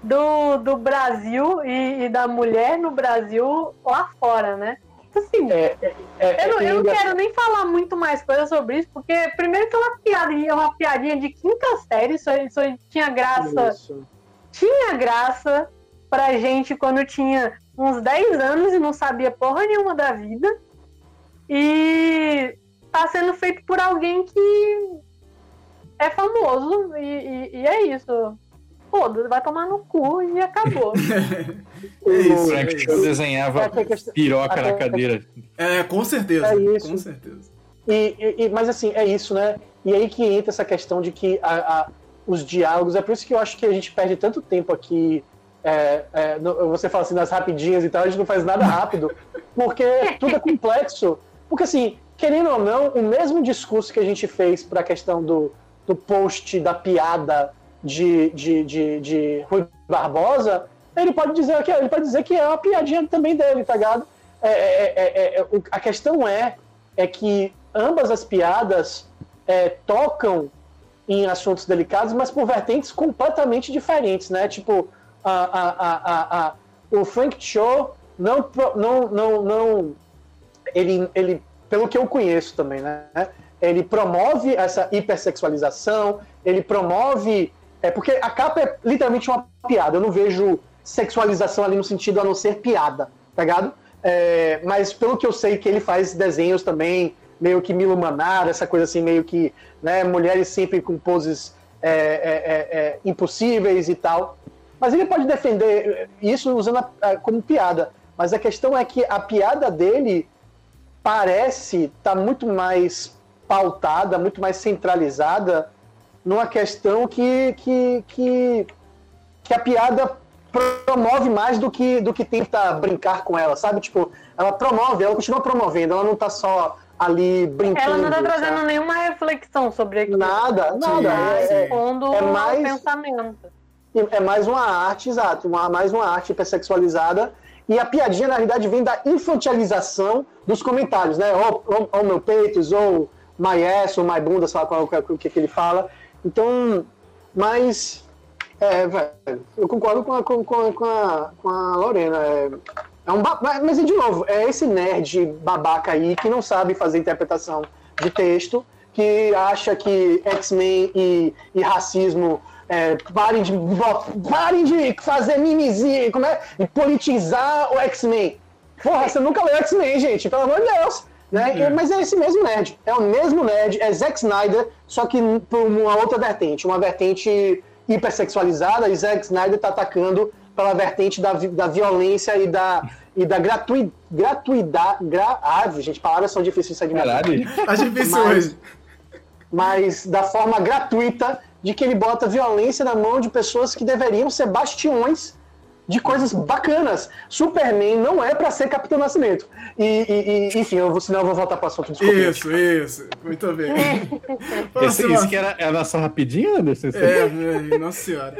do, do Brasil e, e da mulher no Brasil lá fora, né? Assim, É, é, é, eu não, eu não engraçado. quero nem falar muito mais coisa sobre isso, porque primeiro que é uma piadinha, é uma piadinha de quinta série, isso, isso tinha graça, Isso. tinha graça pra gente quando tinha uns 10 anos e não sabia porra nenhuma da vida. E tá sendo feito por alguém que é famoso e, e- e é isso. Foda, vai tomar no cu e acabou. É isso, O- é Frank isso. Show desenhava questão- piroca até- na cadeira. É, com certeza. É isso. Com certeza. E, e- e- mas assim, é isso, né? E aí que entra essa questão de que a- a- os diálogos, é por isso que eu acho que a gente perde tanto tempo aqui. é, é, no- você fala assim nas rapidinhas e tal, a gente não faz nada rápido, porque tudo é complexo. Porque assim, querendo ou não, o mesmo discurso que a gente fez para a questão do, do post da piada de, de, de, de Rui Barbosa, ele pode dizer que ele pode dizer que é uma piadinha também dele, tá ligado? É, é, é, é, o- a questão é é que ambas as piadas é, tocam em assuntos delicados, mas por vertentes completamente diferentes, né? Tipo, a, a, a, o Frank Cho não, não, não, não ele, ele, pelo que eu conheço também, né? Ele promove essa hipersexualização, ele promove. É porque a capa é literalmente uma piada. Eu não vejo sexualização ali no sentido a não ser piada, tá ligado? É, mas pelo que eu sei que ele faz desenhos também, meio que Milo Manara, essa coisa assim, meio que né, mulheres sempre com poses é, é, é, é, impossíveis e tal. Mas ele pode defender isso usando a- a- como piada. Mas a questão é que a piada dele parece estar muito mais pautada, muito mais centralizada numa questão que, que, que, que a piada promove mais do que, do que tenta brincar com ela, sabe? Tipo, ela promove, ela continua promovendo, ela não tá só ali brincando. Ela não tá trazendo sabe? nenhuma reflexão sobre aquilo. Nada, nada. Tá É, é, é mais- pensamento. é mais uma arte, exato, uma, mais uma arte hipersexualizada. E a piadinha, na realidade, vem da infantilização dos comentários, né? Ou, ou, ou meu peitos, ou my ass, ou my bunda, sei lá qual- o que, que ele fala. Então, mas. É, velho, eu concordo com a, com, com, com a, com a Lorena. É, é um mas, de novo, é esse nerd babaca aí que não sabe fazer interpretação de texto, que acha que X-Men e, e racismo é, parem, de, parem de fazer mimizinho, como é? E politizar o X-Men. Porra, você nunca leu X-Men, gente, pelo amor de Deus. Né? E- Mas é esse mesmo nerd. É o mesmo nerd, é Zack Snyder, só que por uma outra vertente. Uma vertente hipersexualizada, e Zack Snyder tá atacando pela vertente da, da violência e da, e da gratui, gratuidade. Gra, ah, gente, palavras são difíceis de sair de Caralho. Tá difícil Mas- mas da forma gratuita de que ele bota violência na mão de pessoas que deveriam ser bastiões de coisas bacanas. Superman não é pra ser Capitão Nascimento. E, e- e, enfim, eu vou, senão eu vou voltar pro assunto. Desculpa. gente. Isso, isso. Muito bem. Esse, Próxima. isso que era, era a nossa rapidinha, Anderson? É, velho, nossa senhora.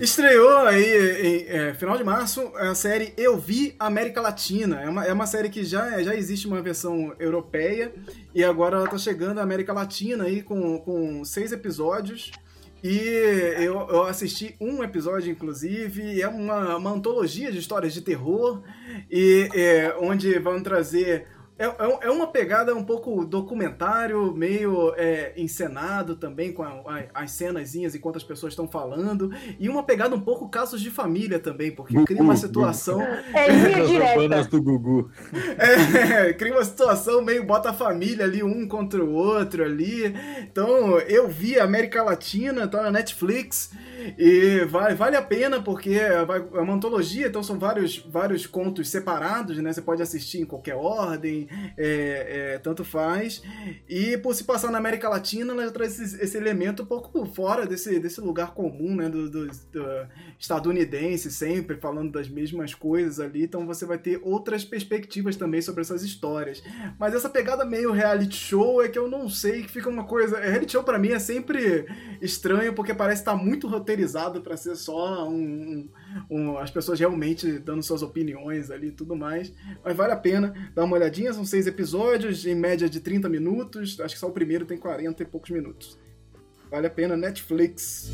Estreou aí em é, final de março a série Eu Vi América Latina. É uma, é uma série que já, já existe uma versão europeia e agora ela tá chegando à América Latina aí com, com seis episódios. E eu, eu assisti um episódio, inclusive, é uma, uma antologia de histórias de terror, e é, onde vão trazer É, é, é uma pegada um pouco documentário, meio é, encenado também, com a, a, as cenazinhas enquanto as pessoas estão falando. E uma pegada um pouco casos de família também, porque Gugu, cria uma situação. É linha direta. do Gugu. É, cria uma situação meio bota a família ali, um contra o outro ali. Então, eu vi América Latina, tá na Netflix. E vale, vale a pena porque é uma antologia, então são vários, vários contos separados, né? Você pode assistir em qualquer ordem, é, é, tanto faz. E por se passar na América Latina, ela traz esse, esse elemento um pouco fora desse, desse lugar comum, né? Do, do, do, estadunidense, sempre falando das mesmas coisas ali. Então você vai ter outras perspectivas também sobre essas histórias. Mas essa pegada meio reality show é que eu não sei, que fica uma coisa. Reality show para mim é sempre estranho porque parece estar muito roteirizado para ser só um, um, um, as pessoas realmente dando suas opiniões ali e tudo mais. Mas vale a pena dar uma olhadinha, são seis episódios, em média de 30 minutos. Acho que só o primeiro tem 40 e poucos minutos. Vale a pena, Netflix.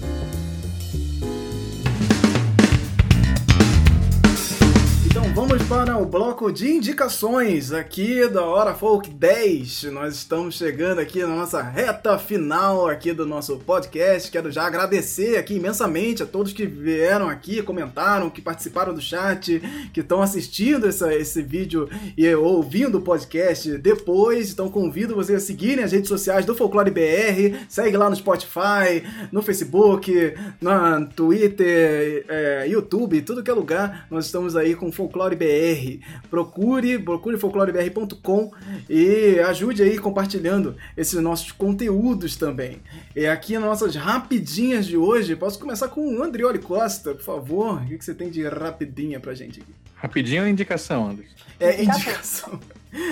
Então vamos para o bloco de indicações aqui da Hora Folk 10. Nós estamos chegando aqui na nossa reta final aqui do nosso podcast. Quero já agradecer aqui imensamente a todos que vieram aqui, comentaram, que participaram do chat, que estão assistindo essa, esse vídeo e ouvindo o podcast depois. Então convido vocês a seguirem as redes sociais do Folclore BR. Segue lá no Spotify, no Facebook, no Twitter, é, YouTube, tudo que é lugar. Nós estamos aí com Folclore BR. Procure, procure folclorebr.com e ajude aí compartilhando esses nossos conteúdos também. E aqui nas nossas rapidinhas de hoje, posso começar com o Andrioli Costa, por favor. O que você tem de rapidinha pra gente aqui? Rapidinho ou indicação, Anderson? É indicação.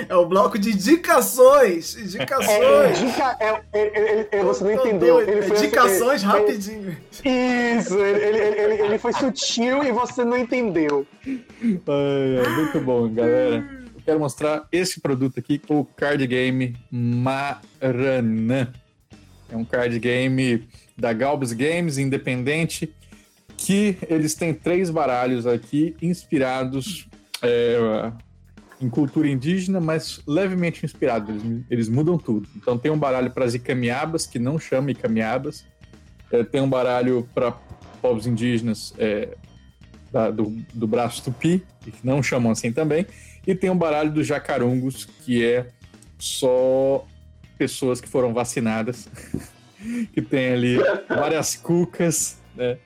É o bloco de indicações. Indicações. É, indica, é, é, é você não entendeu. Ele foi, indicações rapidinho. Isso, ele, ele, ele, foi sutil e você não entendeu. Ai, muito bom, galera. Eu quero mostrar esse produto aqui, o card game Maranã. É um card game da Galbs Games, independente, que eles têm três baralhos aqui inspirados é, em cultura indígena, mas levemente inspirado. Eles, eles mudam tudo. Então tem um baralho para as icamiabas, que não chama icamiabas. É, tem um baralho para povos indígenas é, da, do, do braço tupi, que não chamam assim também. E tem um baralho dos jacarungos, que é só pessoas que foram vacinadas, que tem ali várias cucas, né?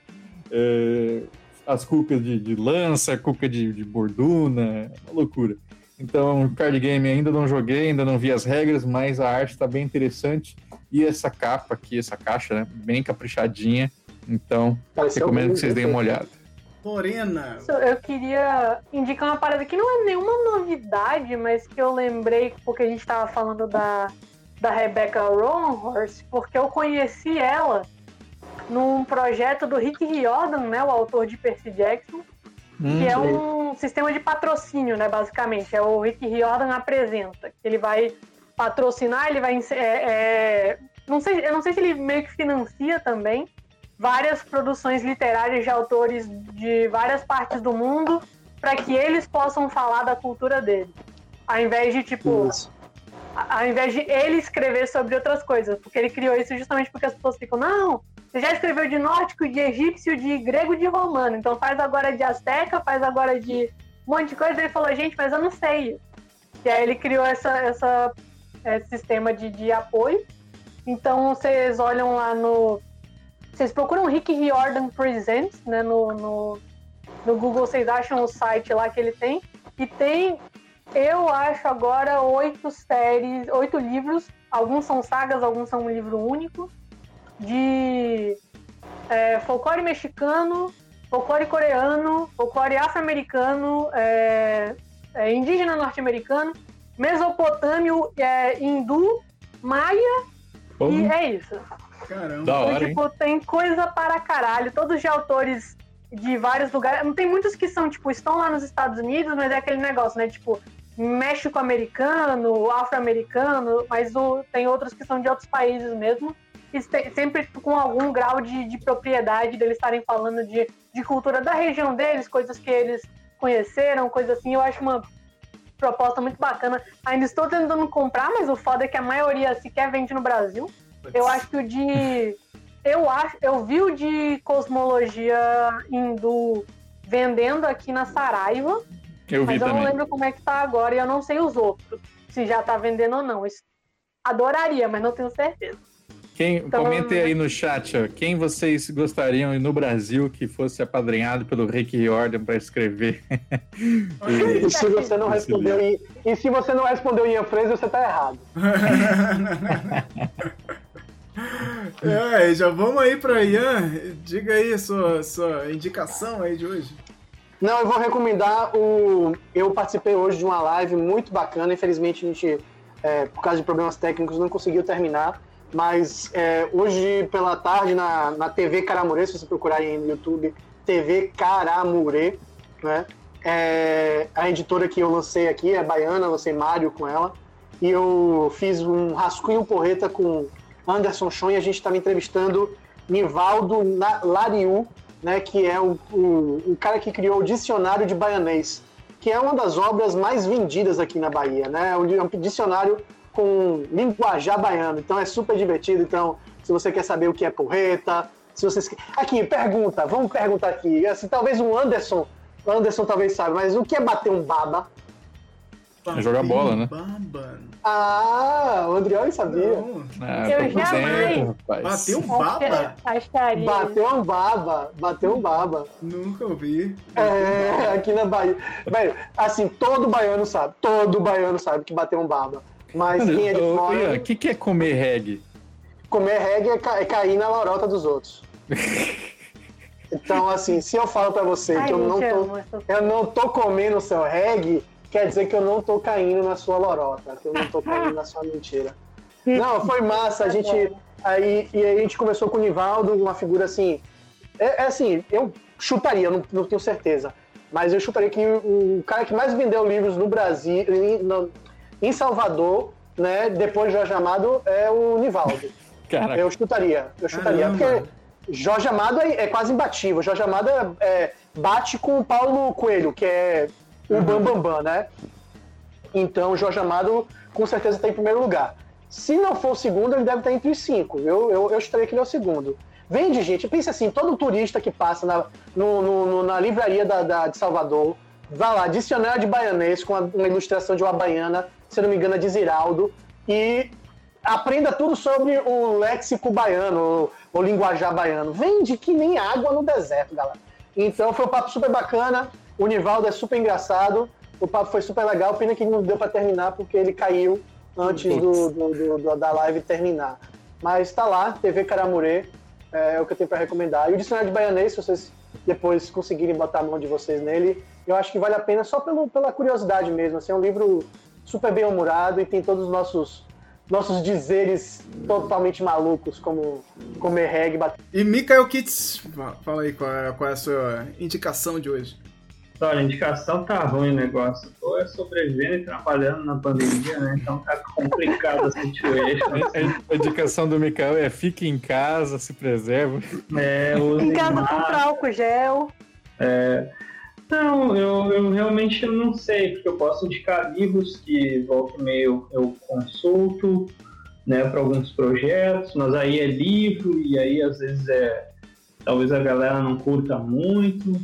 É, as cucas de, de lança, cuca de, de borduna, uma loucura. Então, card game ainda não joguei, ainda não vi as regras, mas a arte está bem interessante. E essa capa aqui, essa caixa, né, bem caprichadinha. Então, Pareceu recomendo que vocês deem uma olhada. Morena. Eu queria indicar uma parada que não é nenhuma novidade, mas que eu lembrei porque a gente estava falando da, da Rebecca Roanhorse, porque eu conheci ela num projeto do Rick Riordan, né, o autor de Percy Jackson, Hum, que é um sistema de patrocínio, né, basicamente. É o Rick Riordan apresenta. Ele vai patrocinar, ele vai. É, é, não sei, eu não sei se ele meio que financia também várias produções literárias de autores de várias partes do mundo para que eles possam falar da cultura dele. Ao invés de, tipo. Isso. Ao invés de ele escrever sobre outras coisas. Porque ele criou isso justamente porque as pessoas ficam, não, você já escreveu de nórdico, de egípcio, de grego, de romano. Então faz agora de azteca, faz agora de um monte de coisa. Ele falou, gente, mas eu não sei. E aí ele criou essa, essa esse sistema de, de apoio. Então vocês olham lá no. Vocês procuram Rick Riordan Presents, né? No, no, no Google, vocês acham o site lá que ele tem. E tem, eu acho agora, oito séries, oito livros. Alguns são sagas, alguns são um livro único de é, folclore mexicano, folclore coreano, folclore afro-americano, é, é, indígena norte-americano, mesopotâmio, é, hindu, maia, Como? e é isso. Caramba. Da hora, então, tipo, tem coisa para caralho, todos de autores de vários lugares. Não tem muitos que são, tipo, estão lá nos Estados Unidos, mas é aquele negócio, né? Tipo, México-americano, afro-americano, mas o, tem outros que são de outros países mesmo sempre com algum grau de, de propriedade deles estarem falando de, de cultura da região deles, coisas que eles conheceram, coisas assim. Eu acho uma, proposta muito bacana. Ainda estou tentando comprar, mas o foda é que a maioria sequer vende no Brasil. Eu acho que o de. Eu acho, eu vi o de cosmologia hindu vendendo aqui na Saraiva, Eu mas eu não também. lembro como é que tá agora e eu não sei os outros, se já tá vendendo ou não. Adoraria, mas não tenho certeza. Quem, Então- comentem aí no chat, ó, quem vocês gostariam no Brasil que fosse apadrinhado pelo Rick Riordan para escrever? E se você não respondeu, e, e se você não respondeu Ian Fraser, você tá errado. É, já vamos aí pra Ian. Diga aí a sua, sua indicação aí de hoje. Não, eu vou recomendar o. Eu participei hoje de uma live muito bacana. Infelizmente, a gente, é, por causa de problemas técnicos, não conseguiu terminar. Mas é, hoje pela tarde, na, na TV Caramurê, se você procurar aí no YouTube, TV Caramurê, né? É, a editora que eu lancei aqui é baiana, lancei Mário com ela. E eu fiz um rascunho porreta com Anderson Chon e a gente estava entrevistando Nivaldo Lariu, né, que é o, o, o cara que criou o Dicionário de Baianês, que é uma das obras mais vendidas aqui na Bahia, né? É um dicionário com linguajar baiano, então é super divertido. Então, se você quer saber o que é porreta, se vocês aqui pergunta, vamos perguntar aqui, assim, talvez o Anderson, o Anderson talvez saiba, mas o que é bater um baba? É jogar bola, né? Baba. Ah, o Andrioli sabia. Não. Ah, Eu jamais-. Bateu um baba? Acharia. Bateu um baba, bateu um baba. Nunca ouvi. É, aqui na Bahia. Velho, assim, todo baiano sabe, todo baiano sabe que bateu um baba. Mas quem é de Ô, fora, Ian, O que, que é comer reggae? comer reggae é, ca- é cair na lorota dos outros. Então, assim, se eu falo pra você Ai, que eu não, tô, amo essas- eu não tô comendo o seu reggae, quer dizer que eu não tô caindo na sua lorota, que eu não tô caindo na sua mentira. Não, foi massa, a gente. Aí, e aí a gente começou com o Nivaldo, uma figura assim. É, é assim, eu chutaria, não, não tenho certeza. Mas eu chutaria que o, o cara que mais vendeu livros no Brasil, no- em Salvador, né, depois de Jorge Amado, é o Nivaldo. Caraca, Eu chutaria, eu chutaria. Caramba. Porque Jorge Amado é, é quase imbatível. Jorge Amado é, é- bate com o Paulo Coelho, que é o Bambambam, Bam Bam, né? Então, Jorge Amado com certeza está em primeiro lugar. Se não for o segundo, ele deve estar entre os cinco. Eu, eu, eu chutaria que ele é o segundo. Vende, gente. Pensa assim, todo turista que passa na, no- no- no- na livraria da, da- de Salvador, vai lá, dicionário de baianês com a- uma ilustração de uma baiana, se não me engano, é de Ziraldo, e aprenda tudo sobre o léxico baiano, o, o linguajar baiano. Vende que nem água no deserto, galera. Então foi um papo super bacana. O Nivaldo é super engraçado. O papo foi super legal. Pena que não deu para terminar porque ele caiu antes do, do- do- da live terminar. Mas tá lá, TV Caramurê. É, o que eu tenho para recomendar. E o dicionário de baianês, se vocês depois conseguirem botar a mão de vocês nele, eu acho que vale a pena só pelo, pela curiosidade mesmo. Assim, é um livro super bem humorado e tem todos os nossos nossos dizeres totalmente malucos, como comer reggae, bater. E Mikael Kitts, fa- fala aí qual é, qual é a sua indicação de hoje. Olha, a indicação tá ruim o negócio. Tô é sobrevivendo e trabalhando na pandemia, né? Então tá complicado a situation. a, a indicação do Mikael é fique em casa, se preserva. É, usem Em casa comprar álcool gel. Não, eu, eu realmente não sei, porque eu posso indicar livros que volta e meio eu consulto, né, para alguns projetos, mas aí é livro e aí às vezes é. Talvez a galera não curta muito.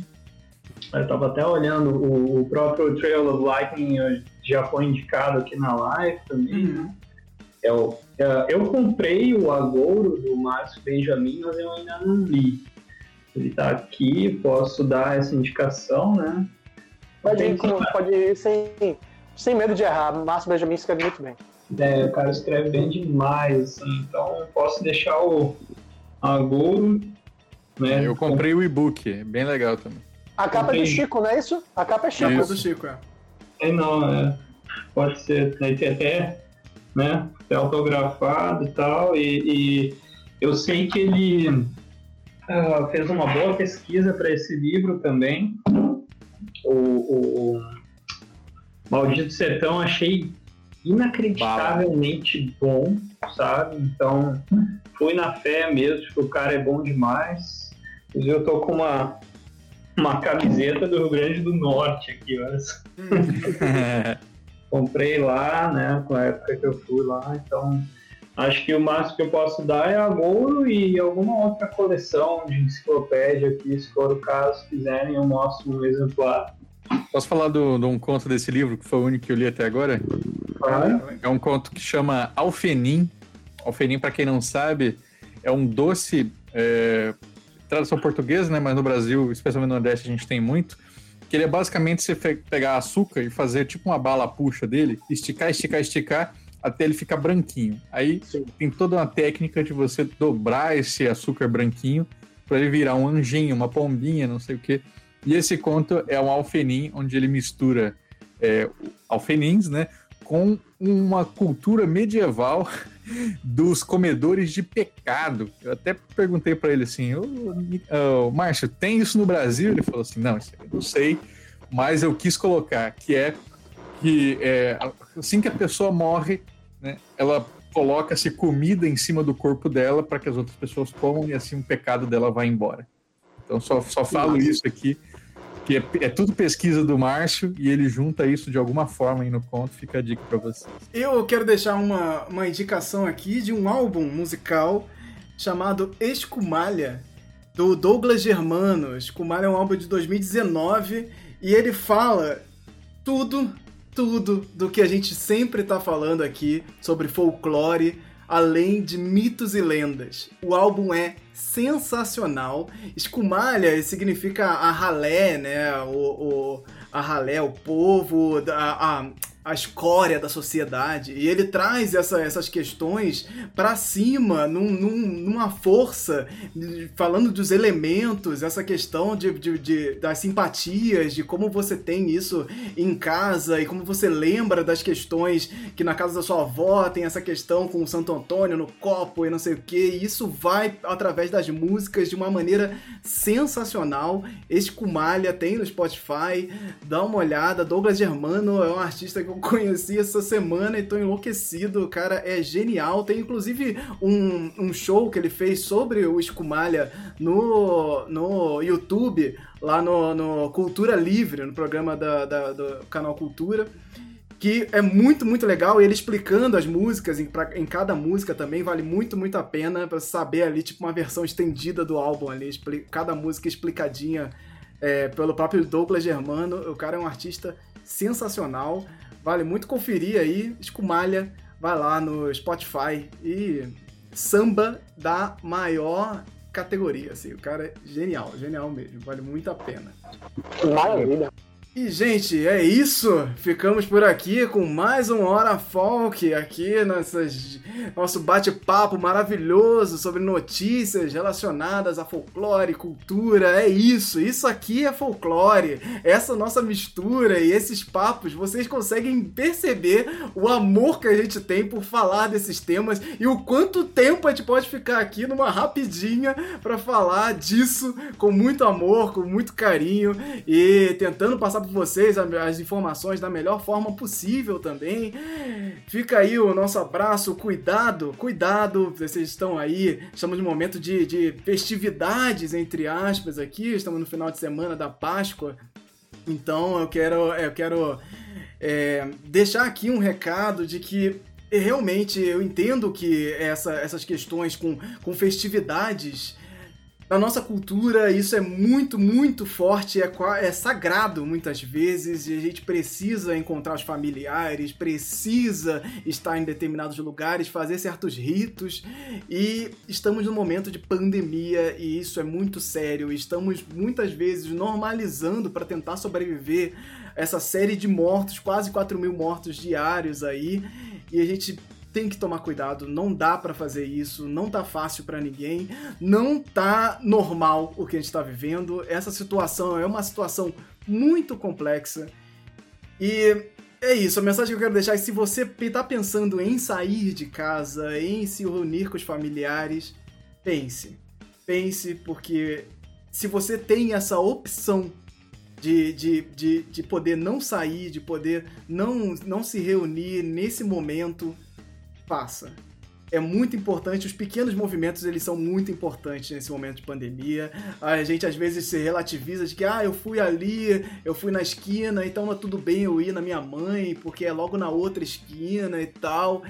Eu tava até olhando o, o próprio Trail of Lightning já foi indicado aqui na live também. Uhum. Eu, é, eu comprei o Agouro do Márcio Benjamin, mas eu ainda não li. Ele tá aqui, posso dar essa indicação, né? Pode ir, com- pode ir sem, sem medo de errar. Márcio Benjamin escreve muito bem. É, o cara escreve bem demais, assim, então eu posso deixar o Agouro, né? Eu comprei o e-book, é bem legal também. A capa é do. Chico, não é isso? A capa é Chico. Capa Isso. do Chico, é. É, não, é, pode ser, né, tem até, né, até autografado e tal, e, e eu sei que ele ah, fez uma boa pesquisa para esse livro também, o, o, o Maldito Sertão achei inacreditavelmente bom, sabe, então fui na fé mesmo, tipo, o cara é bom demais, Inclusive, eu tô com uma, uma camiseta do Rio Grande do Norte aqui, olha só. comprei lá, né, com a época que eu fui lá, então acho que o máximo que eu posso dar é a Goro e alguma outra coleção de enciclopédia aqui, se for o caso, quiserem, eu mostro um exemplar. Posso falar de um conto desse livro, que foi o único que eu li até agora? É um conto que chama Alfenim. Alfenim, para quem não sabe, é um doce, é, tradução portuguesa, né, mas no Brasil, especialmente no Nordeste, a gente tem muito, que ele é basicamente você pegar açúcar e fazer tipo uma bala puxa dele, esticar, esticar, esticar, até ele ficar branquinho. Aí Sim. tem toda uma técnica de você dobrar esse açúcar branquinho para ele virar um anjinho, uma pombinha, não sei o que. E esse conto é um alfenim, onde ele mistura é, alfenins, né, com uma cultura medieval dos comedores de pecado. Eu até perguntei para ele assim, ô, ô, Márcio, tem isso no Brasil? Ele falou assim, não, isso eu não sei, mas eu quis colocar, que é que é, assim que a pessoa morre, né, ela coloca-se comida em cima do corpo dela para que as outras pessoas comam e assim o pecado dela vai embora. Então só, só falo isso aqui, que é, é, tudo pesquisa do Márcio e ele junta isso de alguma forma aí no conto, fica a dica para vocês. Eu quero deixar uma, uma indicação aqui de um álbum musical chamado Escumalha, do Douglas Germano. Escumalha é um álbum de 2019 e ele fala tudo, tudo do que a gente sempre tá falando aqui sobre folclore, além de mitos e lendas. O álbum é sensacional. Escumalha significa a ralé, né? O, o, a ralé, o povo, a, a a escória da sociedade. E ele traz essa, essas questões para cima, num, num, numa força, falando dos elementos, essa questão de, de, de, das simpatias, de como você tem isso em casa e como você lembra das questões que na casa da sua avó tem essa questão com o Santo Antônio no copo e não sei o que. E isso vai através das músicas de uma maneira sensacional. Escumalha tem no Spotify, dá uma olhada. Douglas Germano é um artista que eu conheci essa semana e tô enlouquecido. O cara é genial. Tem inclusive um, um show que ele fez sobre o Escumalha no, no YouTube, lá no, no Cultura Livre, no programa da, da do canal Cultura que é muito, muito legal. Ele explicando as músicas em, pra, em cada música também vale muito, muito a pena para saber ali, tipo, uma versão estendida do álbum ali, cada música explicadinha é, pelo próprio Douglas Germano. O cara é um artista sensacional. Vale muito conferir aí. Escumalha, vai lá no Spotify e samba da maior categoria, assim. O cara é genial, genial mesmo. Vale muito a pena. Maravilha. E, gente, é isso. Ficamos por aqui com mais um Hora Folk aqui nessas, nosso bate-papo maravilhoso sobre notícias relacionadas a folclore, cultura. É isso. Isso aqui é folclore. Essa nossa mistura e esses papos, vocês conseguem perceber o amor que a gente tem por falar desses temas e o quanto tempo a gente pode ficar aqui numa rapidinha para falar disso com muito amor, com muito carinho e tentando passar passar para vocês as informações da melhor forma possível também. Fica aí o nosso abraço, cuidado, cuidado, vocês estão aí, estamos no momento de, de festividades, entre aspas, aqui, estamos no final de semana da Páscoa, então eu quero, eu quero é, deixar aqui um recado de que realmente eu entendo que essa, essas questões com, com festividades na nossa cultura, isso é muito, muito forte, é, é sagrado muitas vezes, e a gente precisa encontrar os familiares, precisa estar em determinados lugares, fazer certos ritos, e estamos num momento de pandemia, e isso é muito sério. Estamos muitas vezes normalizando para tentar sobreviver essa série de mortos, quase 4 mil mortos diários aí, e a gente tem que tomar cuidado, não dá para fazer isso, não tá fácil para ninguém, não tá normal o que a gente tá vivendo. Essa situação é uma situação muito complexa. E é isso, a mensagem que eu quero deixar é se você tá pensando em sair de casa, em se reunir com os familiares, pense. Pense, porque se você tem essa opção de, de, de, de poder não sair, de poder não, não se reunir nesse momento, faça. é muito importante, os pequenos movimentos eles são muito importantes nesse momento de pandemia. A gente às vezes se relativiza de que ah, eu fui ali, eu fui na esquina, então não é tudo bem eu ir na minha mãe, porque é logo na outra esquina e tal.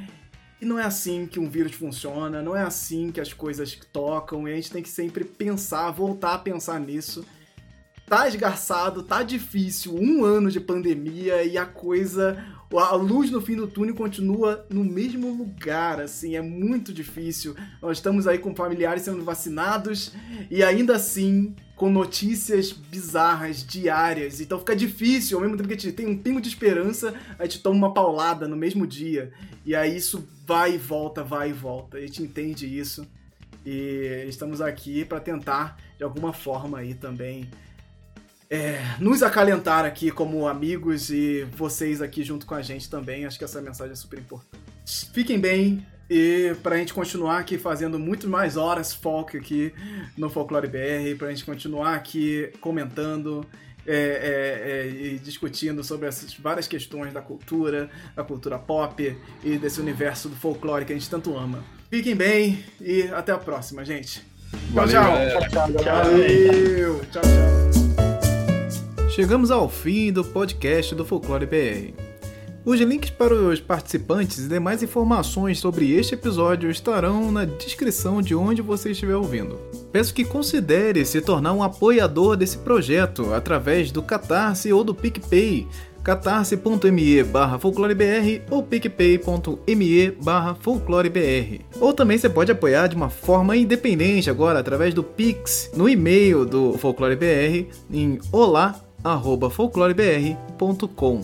E não é assim que um vírus funciona, não é assim que as coisas tocam, e a gente tem que sempre pensar, voltar a pensar nisso. Tá esgarçado, tá difícil, um ano de pandemia e a coisa a luz no fim do túnel continua no mesmo lugar, assim, é muito difícil. Nós estamos aí com familiares sendo vacinados e ainda assim com notícias bizarras diárias. Então fica difícil, ao mesmo tempo que a gente tem um pingo de esperança, a gente toma uma paulada no mesmo dia. E aí isso vai e volta, vai e volta. A gente entende isso. E estamos aqui para tentar, de alguma forma, aí também é, nos acalentar aqui como amigos e vocês aqui junto com a gente também. Acho que essa mensagem é super importante. Fiquem bem e pra gente continuar aqui fazendo muito mais horas folk aqui no Folclore BR, pra gente continuar aqui comentando. É, é, é, e discutindo sobre essas várias questões da cultura, da cultura pop e desse universo do folclore que a gente tanto ama. Fiquem bem e até a próxima, gente. Valeu, tchau, tchau. tchau, tchau. Valeu. Tchau, tchau. Chegamos ao fim do podcast do Folclore BR. Os links para os participantes e demais informações sobre este episódio estarão na descrição de onde você estiver ouvindo. Peço que considere se tornar um apoiador desse projeto através do Catarse ou do PicPay, catarse.me barra folclorebr ou picpay.me barra folclorebr. Ou também você pode apoiar de uma forma independente agora através do Pix no e-mail do folclorebr em olá folclorebr.com.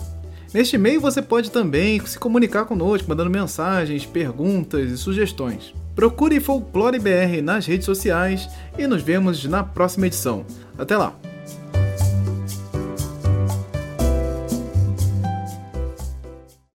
Neste e-mail você pode também se comunicar conosco, mandando mensagens, perguntas e sugestões. Procure Folclore BR nas redes sociais e nos vemos na próxima edição. Até lá!